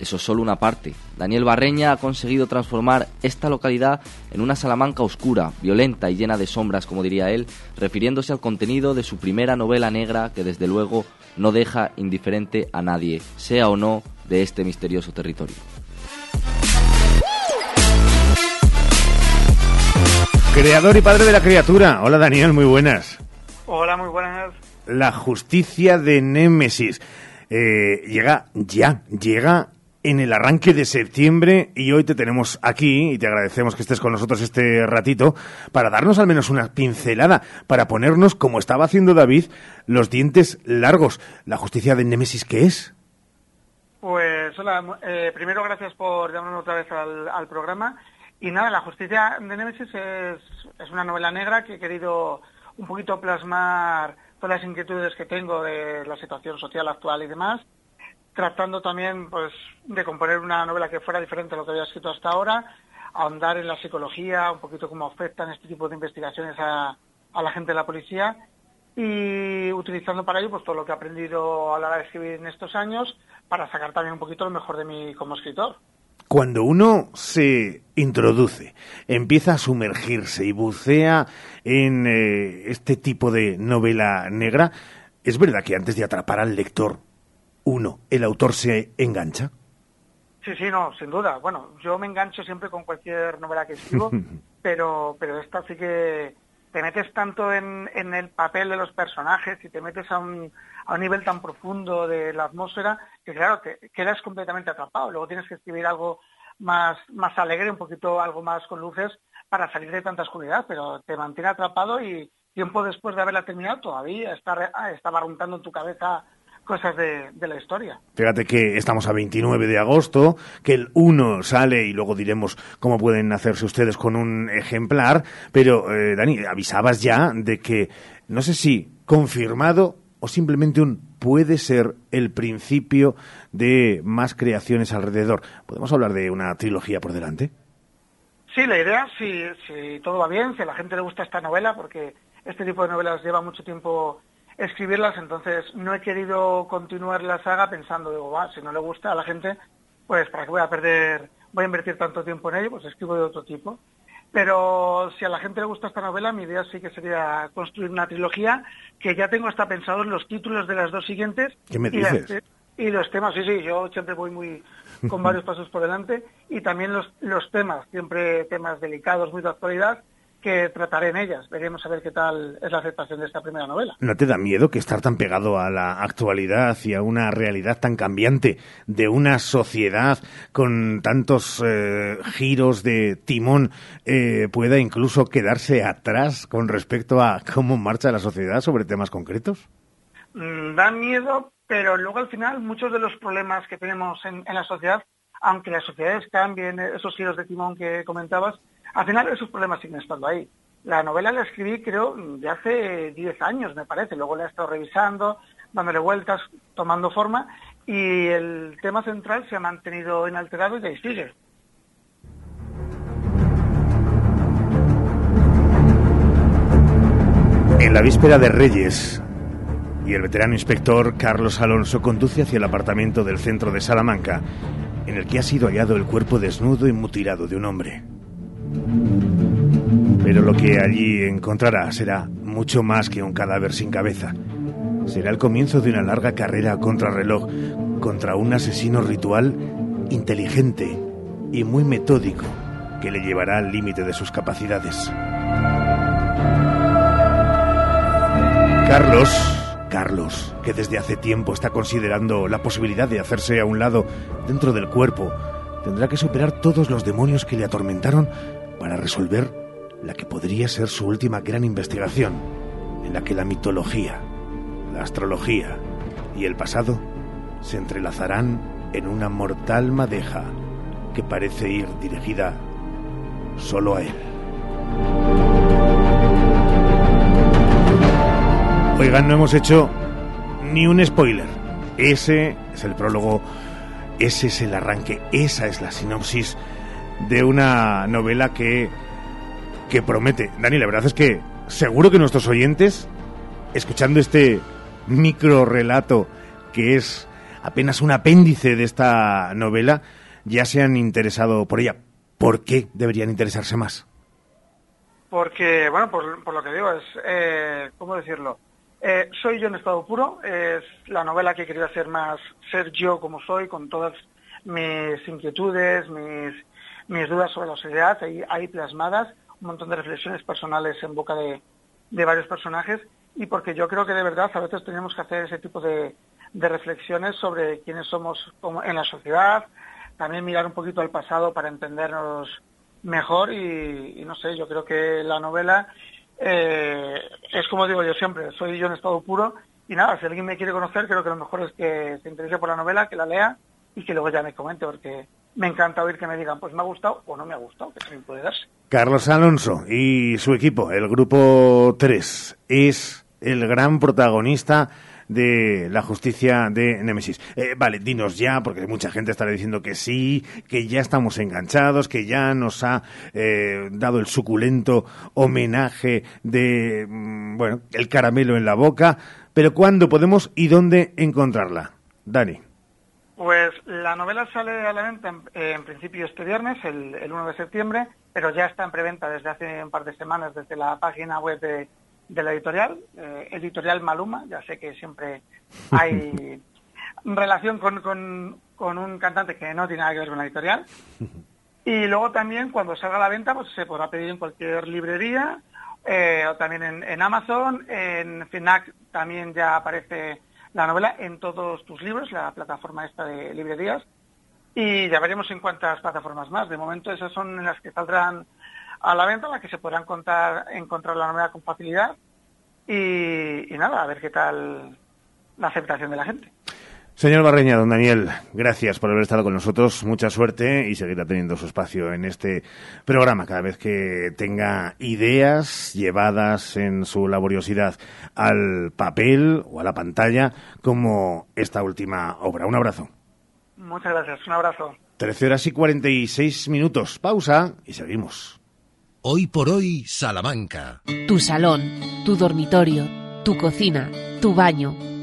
eso es solo una parte. Daniel Barreña ha conseguido transformar esta localidad en una Salamanca oscura, violenta y llena de sombras, como diría él, refiriéndose al contenido de su primera novela negra que desde luego no deja indiferente a nadie, sea o no de este misterioso territorio. Creador y padre de la criatura. Hola Daniel, muy buenas. Hola, muy buenas. La justicia de Némesis. Eh, llega ya, llega en el arranque de septiembre y hoy te tenemos aquí y te agradecemos que estés con nosotros este ratito para darnos al menos una pincelada, para ponernos, como estaba haciendo David, los dientes largos. ¿La justicia de Némesis qué es? Pues hola, eh, primero gracias por llamarnos otra vez al, programa. Y nada, La justicia de Némesis es, es una novela negra que he querido un poquito plasmar todas las inquietudes que tengo de la situación social actual y demás tratando también pues de componer una novela que fuera diferente a lo que había escrito hasta ahora, ahondar en la psicología, un poquito cómo afectan este tipo de investigaciones a, la gente de la policía y utilizando para ello pues todo lo que he aprendido a la hora de escribir en estos años para sacar también un poquito lo mejor de mí como escritor. cuando uno se introduce, empieza a sumergirse y bucea en eh, este tipo de novela negra, ¿es verdad que antes de atrapar al lector, uno, el autor se engancha? Sí, sí, no, sin duda. Bueno, yo me engancho siempre con cualquier novela que escribo, (laughs) pero, pero esta sí que te metes tanto en, en el papel de los personajes y te metes a un, a un nivel tan profundo de la atmósfera que claro, te quedas completamente atrapado. Luego tienes que escribir algo más, más alegre, un poquito algo más con luces para salir de tanta oscuridad, pero te mantiene atrapado y tiempo después de haberla terminado todavía está, está barruntando en tu cabeza cosas de, de, la historia. Fíjate que estamos a 29 de agosto, que el 1 sale y luego diremos cómo pueden hacerse ustedes con un ejemplar, pero eh, Dani, avisabas ya de que no sé si confirmado o simplemente un puede ser el principio de más creaciones alrededor. ¿Podemos hablar de una trilogía por delante? Sí, la idea, si, si todo va bien, si a la gente le gusta esta novela, porque este tipo de novelas lleva mucho tiempo escribirlas, entonces no he querido continuar la saga pensando, digo, va, si no le gusta a la gente, pues para qué voy a perder, voy a invertir tanto tiempo en ello, pues escribo de otro tipo. Pero si a la gente le gusta esta novela, mi idea sí que sería construir una trilogía que ya tengo hasta pensado en los títulos de las dos siguientes. ¿Qué me dices? Y, los temas, sí, sí, yo siempre voy muy con (laughs) varios pasos por delante y también los, los temas, siempre temas delicados, muy de actualidad, que trataré en ellas. Veremos a ver qué tal es la aceptación de esta primera novela. ¿No te da miedo que estar tan pegado a la actualidad y a una realidad tan cambiante de una sociedad con tantos eh, giros de timón eh, pueda incluso quedarse atrás con respecto a cómo marcha la sociedad sobre temas concretos? Mm, da miedo, pero luego al final muchos de los problemas que tenemos en la sociedad, aunque las sociedades cambien, esos giros de timón que comentabas, al final esos problemas siguen estando ahí. La novela la escribí creo de hace 10 años, me parece. Luego la he estado revisando, dándole vueltas, tomando forma y el tema central se ha mantenido inalterado y ahí sigue. En la víspera de Reyes, y el veterano inspector Carlos Alonso conduce hacia el apartamento del centro de Salamanca, en el que ha sido hallado el cuerpo desnudo y mutilado de un hombre. Pero lo que allí encontrará será mucho más que un cadáver sin cabeza. Será el comienzo de una larga carrera a contrarreloj contra un asesino ritual inteligente y muy metódico que le llevará al límite de sus capacidades. Carlos, Carlos, que desde hace tiempo está considerando la posibilidad de hacerse a un lado dentro del cuerpo, tendrá que superar todos los demonios que le atormentaron para resolver la que podría ser su última gran investigación, en la que la mitología, la astrología y el pasado se entrelazarán en una mortal madeja que parece ir dirigida solo a él. Oigan, no hemos hecho ni un spoiler. Ese es el prólogo, ese es el arranque, esa es la sinopsis de una novela que, que promete. Dani, la verdad es que seguro que nuestros oyentes, escuchando este micro relato que es apenas un apéndice de esta novela, ya se han interesado por ella. ¿Por qué deberían interesarse más? Porque, bueno, por, por lo que digo, es, eh, ¿cómo decirlo? Eh, soy yo en estado puro, es la novela que quería hacer más ser yo como soy, con todas mis inquietudes, mis mis dudas sobre la sociedad, ahí, hay plasmadas, un montón de reflexiones personales en boca de, varios personajes y porque yo creo que de verdad a veces tenemos que hacer ese tipo de, reflexiones sobre quiénes somos en la sociedad, también mirar un poquito al pasado para entendernos mejor y, y no sé, yo creo que la novela eh, es como digo yo siempre, soy yo en estado puro y nada, si alguien me quiere conocer creo que lo mejor es que se interese por la novela, que la lea y que luego ya me comente porque me encanta oír que me digan, pues me ha gustado o no me ha gustado, que también puede darse. Carlos Alonso y su equipo, el grupo 3, es el gran protagonista de la justicia de Némesis. Eh, vale, dinos ya, porque mucha gente estará diciendo que sí, que ya estamos enganchados, que ya nos ha eh, dado el suculento homenaje de, mm, bueno, el caramelo en la boca, pero ¿cuándo podemos y dónde encontrarla? Dani. Pues la novela sale a la venta en, en principio este viernes, el, el 1 de septiembre, pero ya está en preventa desde hace un par de semanas desde la página web de, de la editorial, eh, editorial Maluma. Ya sé que siempre hay (laughs) relación con, con, con un cantante que no tiene nada que ver con la editorial. (laughs) Y luego también cuando salga a la venta pues se podrá pedir en cualquier librería eh, o también en, en Amazon, en FINAC también ya aparece la novela en todos tus libros, la plataforma esta de librerías, y ya veremos en cuántas plataformas más. De momento esas son las que saldrán a la venta, las que se podrán contar, encontrar la novela con facilidad, y, y nada, a ver qué tal la aceptación de la gente. Señor Barreña, don Daniel, gracias por haber estado con nosotros. Mucha suerte y seguirá teniendo su espacio en este programa cada vez que tenga ideas llevadas en su laboriosidad al papel o a la pantalla, como esta última obra. Un abrazo. Muchas gracias, un abrazo. 13 horas y 46 minutos. Pausa y seguimos. Hoy por hoy, Salamanca. Tu salón, tu dormitorio, tu cocina, tu baño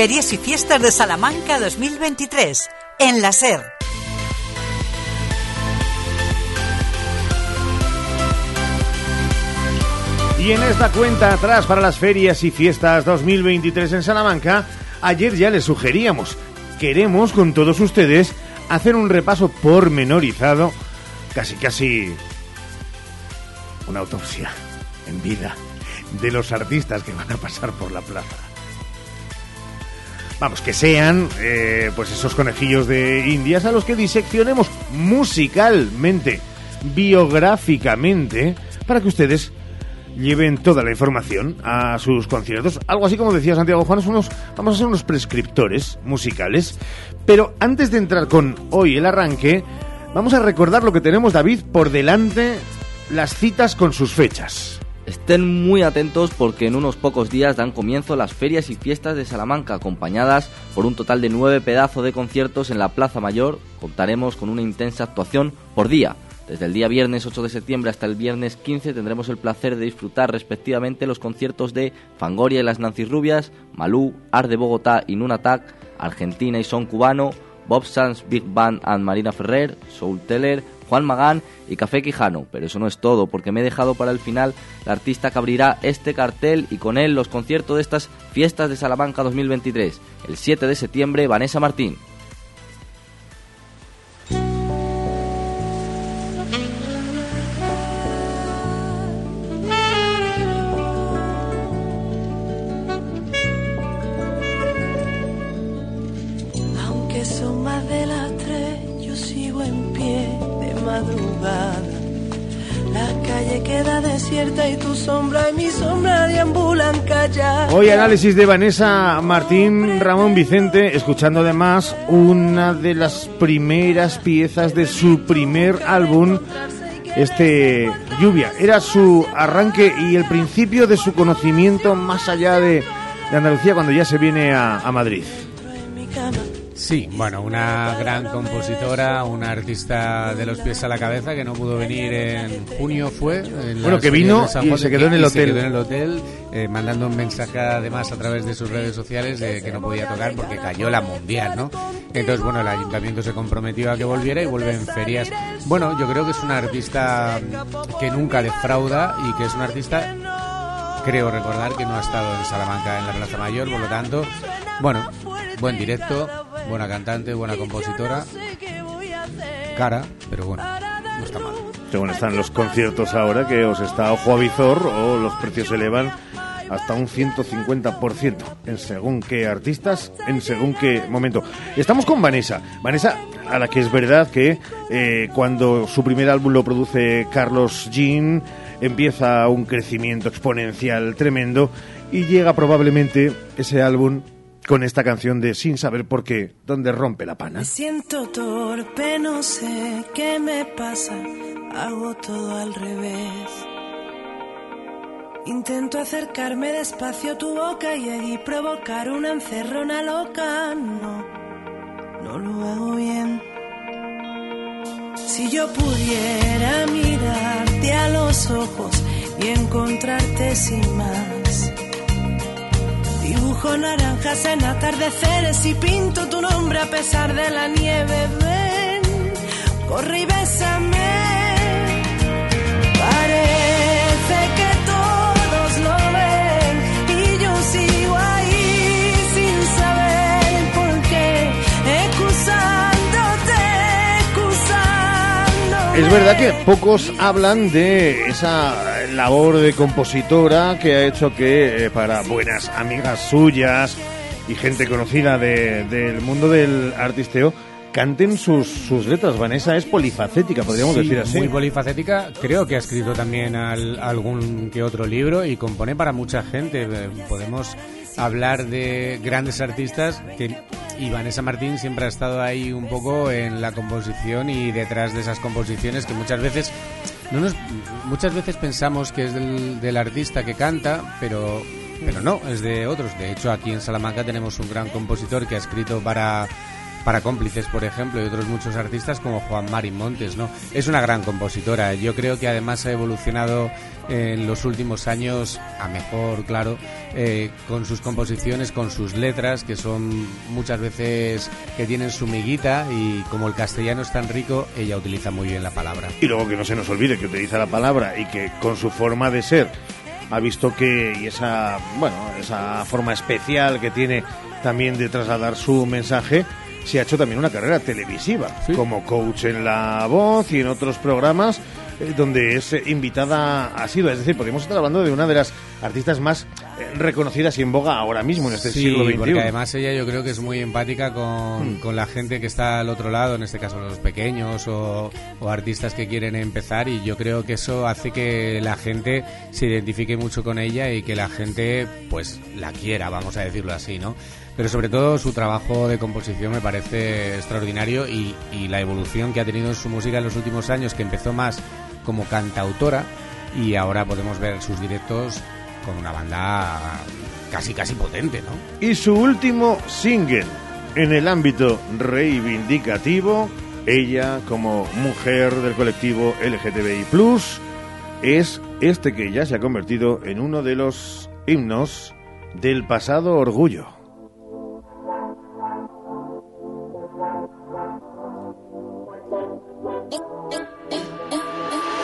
Ferias y Fiestas de Salamanca 2023 en la SER. Y en esta cuenta atrás para las ferias y fiestas 2023 en Salamanca, ayer ya les sugeríamos, queremos con todos ustedes hacer un repaso pormenorizado, casi casi una autopsia en vida de los artistas que van a pasar por la plaza. Vamos, que sean eh, pues esos conejillos de indias a los que diseccionemos musicalmente, biográficamente, para que ustedes lleven toda la información a sus conciertos. Algo así como decía Santiago Juan, unos, vamos a ser unos prescriptores musicales. Pero antes de entrar con hoy el arranque, vamos a recordar lo que tenemos, David, por delante, las citas con sus fechas. Estén muy atentos porque en unos pocos días dan comienzo las ferias y fiestas de Salamanca, acompañadas por un total de nueve pedazos de conciertos en la Plaza Mayor. Contaremos con una intensa actuación por día. Desde el día viernes 8 de septiembre hasta el viernes 15 tendremos el placer de disfrutar respectivamente los conciertos de Fangoria y las Nancy Rubias, Malú, Art de Bogotá y Nunatak, Argentina y Son Cubano, Bob Sands Big Band and Marina Ferrer, Soul Teller, Juan Magán y Café Quijano. Pero eso no es todo, porque me he dejado para el final la artista que abrirá este cartel y con él los conciertos de estas fiestas de Salamanca 2023. El 7 de septiembre, Vanessa Martín. La calle queda desierta y tu sombra y mi sombra deambulan calladas. Hoy análisis de Vanessa Martín Ramón Vicente, escuchando además una de las primeras piezas de su primer álbum este Lluvia. Era su arranque y el principio de su conocimiento más allá de, de Andalucía cuando ya se viene a, a Madrid. Sí, bueno, una gran compositora, una artista de los pies a la cabeza que no pudo venir en junio fue. En Bueno, que vino y se quedó en el hotel. Se quedó en el hotel, eh, mandando un mensaje además a través de sus redes sociales de que no podía tocar porque cayó la mundial, ¿no? Entonces, bueno, el ayuntamiento se comprometió a que volviera y vuelve en ferias. Bueno, yo creo que es una artista que nunca defrauda y que es una artista creo recordar que no ha estado en Salamanca en la Plaza Mayor, por lo tanto, bueno, buen directo, buena cantante, buena compositora, cara, pero bueno, no está mal. Según están los conciertos ahora, que os está ojo a visor o los precios se elevan hasta un 150% en según qué artistas, en según qué momento. Estamos con Vanessa. Vanessa, a la que es verdad que eh, cuando su primer álbum lo produce Carlos Jean, empieza un crecimiento exponencial tremendo y llega probablemente ese álbum con esta canción de Sin saber por qué, donde rompe la pana. Me siento torpe, no sé qué me pasa, hago todo al revés. Intento acercarme despacio a tu boca y allí provocar una encerrona loca. No, no lo hago bien. Si yo pudiera mirarte a los ojos y encontrarte sin más. Dibujo naranjas en atardeceres y pinto tu nombre a pesar de la nieve. Ven, corre y bésame. Parece que todos lo ven y yo sigo ahí sin saber por qué. Excusándote, excusándote. Es verdad que pocos hablan de esa labor de compositora que ha hecho que eh, para buenas amigas suyas y gente conocida de- del mundo del artisteo canten sus, sus letras. Vanessa es polifacética, podríamos Sí, decir así. Muy polifacética. Creo que ha escrito también al- algún que otro libro y compone para mucha gente. Eh, Podemos hablar de grandes artistas que y Vanessa Martín siempre ha estado ahí un poco en la composición y detrás de esas composiciones que muchas veces no nos, muchas veces pensamos que es del, del artista que canta, pero pero no, es de otros. De hecho, aquí en Salamanca tenemos un gran compositor que ha escrito para para cómplices, por ejemplo, y otros muchos artistas como Juan Mari Montes, ¿no? Es una gran compositora. Yo creo que además ha evolucionado en los últimos años a mejor, claro, eh, con sus composiciones, con sus letras, que son muchas veces que tienen su miguita y como el castellano es tan rico, ella utiliza muy bien la palabra. Y luego que no se nos olvide que utiliza la palabra y que con su forma de ser ha visto que y esa bueno esa forma especial que tiene también de trasladar su mensaje se ha hecho también una carrera televisiva como coach en La Voz y en otros programas eh, donde es eh, invitada asidua. Es decir, podríamos estar hablando de una de las artistas más eh, reconocidas y en boga ahora mismo en este Sí, siglo XXI. porque además ella yo creo que es muy empática con, Hmm. con la gente que está al otro lado, en este caso los pequeños o, o artistas que quieren empezar y yo creo que eso hace que la gente se identifique mucho con ella y que la gente pues la quiera, vamos a decirlo así, ¿no? Pero sobre todo su trabajo de composición me parece extraordinario y, la evolución que ha tenido en su música en los últimos años, que empezó más como cantautora y ahora podemos ver sus directos con una banda casi casi potente, ¿no? Y su último single en el ámbito reivindicativo, ella como mujer del colectivo LGTBI es este que ya se ha convertido en uno de los himnos del pasado orgullo.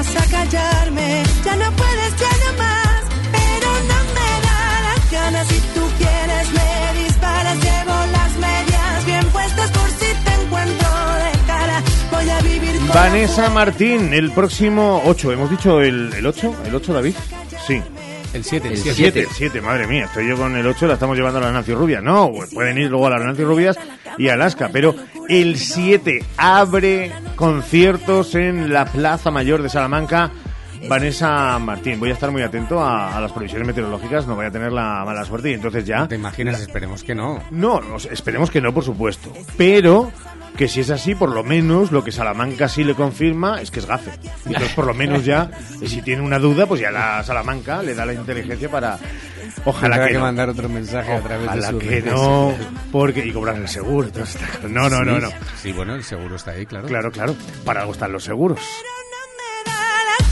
vendrás a callarme, ya no puedes, ya no más. Pero no me da las ganas si tú quieres, me disparas, llevo las medias bien puestas por si te encuentro de cara. Voy a vivir con Vanessa Martín, el próximo 8. ¿Hemos dicho el, el 8? ¿El 8, David? Sí. El 7, El 7, el 7, madre mía, estoy yo con el 8, la estamos llevando a las Nancy Rubias. No, pues pueden ir luego a las Nancy Rubias y a Alaska, pero el 7 abre conciertos en la Plaza Mayor de Salamanca. Vanessa Martín, voy a estar muy atento a, a las previsiones meteorológicas, no voy a tener la mala suerte y entonces ya... ¿Te imaginas? Esperemos que no. No, no, esperemos que no, por supuesto. Pero que si es así, por lo menos lo que Salamanca sí le confirma es que es gafe. Entonces, por lo menos ya, si tiene una duda, pues ya la Salamanca le da la inteligencia para... Ojalá Tendrá que, que no. mandar otro mensaje a través de sus que no, porque y cobrar el seguro. No, no, no, no. Sí, bueno, el seguro está ahí, claro. Claro, claro. Para algo están los seguros.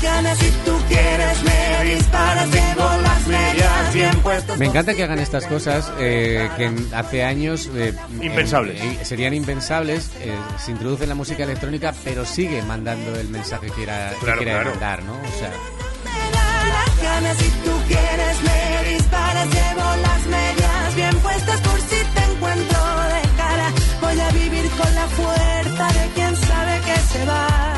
Ganas si tú quieres, me disparas, llevo las medias bien puestas. Me encanta que hagan estas cosas eh, que hace años eh, Impensables. eh, serían impensables. eh, se introduce en la música electrónica, pero sigue mandando el mensaje que era, que Claro, quiera claro. mandar, ¿no? O sea, si tú quieres, me disparas, llevo las medias bien puestas por si te encuentro de cara. Voy a vivir con la fuerza de quien sabe que se va.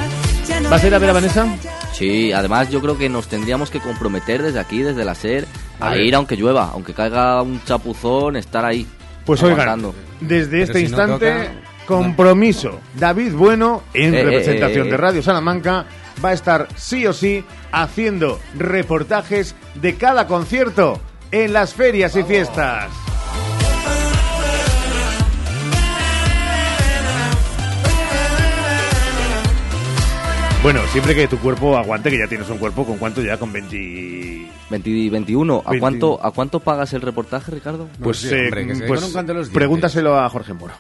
¿Vas a ir a ver a Vanessa? Sí, además yo creo que nos tendríamos que comprometer desde aquí, desde la SER, A ir aunque llueva, aunque caiga un chapuzón, estar ahí. Pues oigan, desde Pero este si no instante, toca- compromiso. David Bueno, en Eh, eh, representación eh, de. Radio Salamanca, va a estar sí o sí haciendo reportajes de cada concierto en las ferias y fiestas. Bueno, siempre que tu cuerpo aguante, que ya tienes un cuerpo, ¿con cuánto ya? Con 20... 20, 21. ¿A 20. cuánto, ¿A cuánto pagas el reportaje, Ricardo? Pues, eh, pues pregúntaselo a Jorge Moro.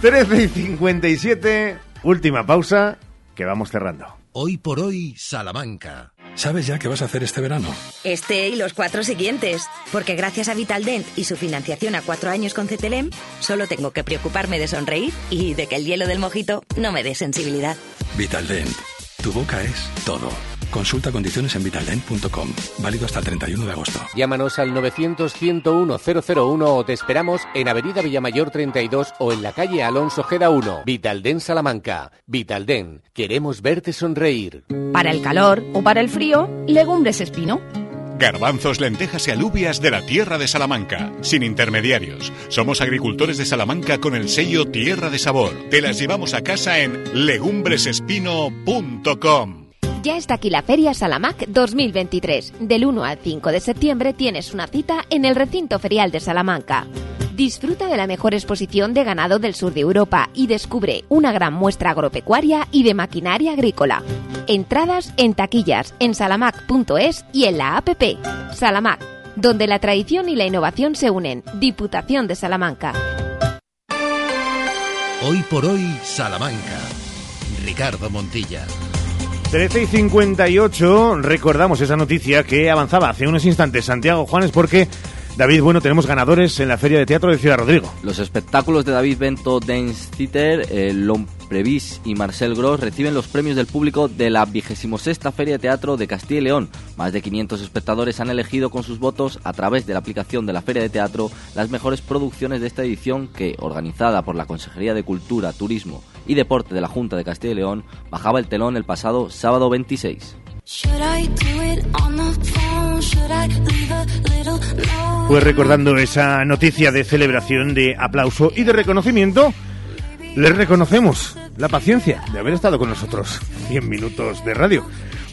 13 y 57, última pausa, que vamos cerrando. Hoy por hoy, Salamanca. ¿Sabes ya qué vas a hacer este verano? Este y los cuatro siguientes. Porque gracias a Vitaldent y su financiación a cuatro años con CTLM, solo tengo que preocuparme de sonreír y de que el hielo del mojito no me dé sensibilidad. Vitaldent. Tu boca es todo. Consulta condiciones en vitaldent.com. Válido hasta el 31 de agosto. Llámanos al 900-101-001 o te esperamos en Avenida Villamayor 32 o en la calle Alonso Geda 1. Vitalden Salamanca. Vitalden. Queremos verte sonreír. Para el calor o para el frío, legumbres espino. Garbanzos, lentejas y alubias de la tierra de Salamanca, sin intermediarios. Somos agricultores de Salamanca con el sello Tierra de Sabor. Te las llevamos a casa en legumbresespino.com. Ya está aquí la Feria Salamac 2023. Del 1 al 5 de septiembre tienes una cita en el recinto ferial de Salamanca. Disfruta de la mejor exposición de ganado del sur de Europa y descubre una gran muestra agropecuaria y de maquinaria agrícola. Entradas en taquillas en salamac.es y en la app. Salamac, donde la tradición y la innovación se unen. Diputación de Salamanca. Hoy por hoy, Salamanca. Ricardo Montilla. 13 y 58, recordamos esa noticia que avanzaba hace unos instantes Santiago Juanes porque, David, bueno, tenemos ganadores en la Feria de Teatro de Ciudad Rodrigo. Los espectáculos de David Bento Dance Theater, eh, Lomprevis y Marcel Gros reciben los premios del público de la 26 Feria de Teatro de Castilla y León. Más de 500 espectadores han elegido con sus votos, a través de la aplicación de la Feria de Teatro, las mejores producciones de esta edición que, organizada por la Consejería de Cultura, Turismo y Deporte de la Junta de Castilla y León, bajaba el telón el pasado sábado 26. Pues recordando esa noticia de celebración, de aplauso y de reconocimiento, les reconocemos la paciencia de haber estado con nosotros 100 minutos de radio.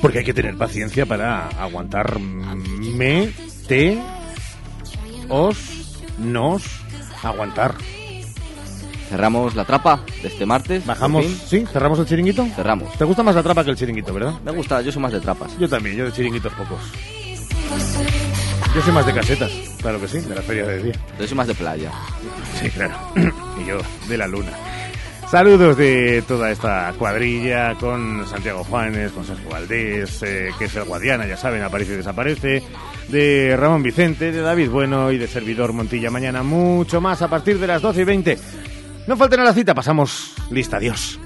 Porque hay que tener paciencia para aguantar me, te, os, nos, aguantar. Cerramos la trapa de este martes. Bajamos. ¿sí? ¿Cerramos el chiringuito? Cerramos. ¿Te gusta más la trapa que el chiringuito, verdad? Me gusta, yo soy más de trapas. Yo también, yo de chiringuitos pocos. Yo soy más de casetas, claro que sí, de la feria de día. Yo soy más de playa. Sí, claro. (clears throat) y yo, de la luna. Saludos de toda esta cuadrilla con Santiago Juanes, con Sergio Valdés, eh, que es el Guadiana, ya saben, aparece y desaparece, de Ramón Vicente, de David Bueno y de servidor Montilla. Mañana mucho más a partir de las 12 y 20. No falten a la cita, pasamos lista, adiós.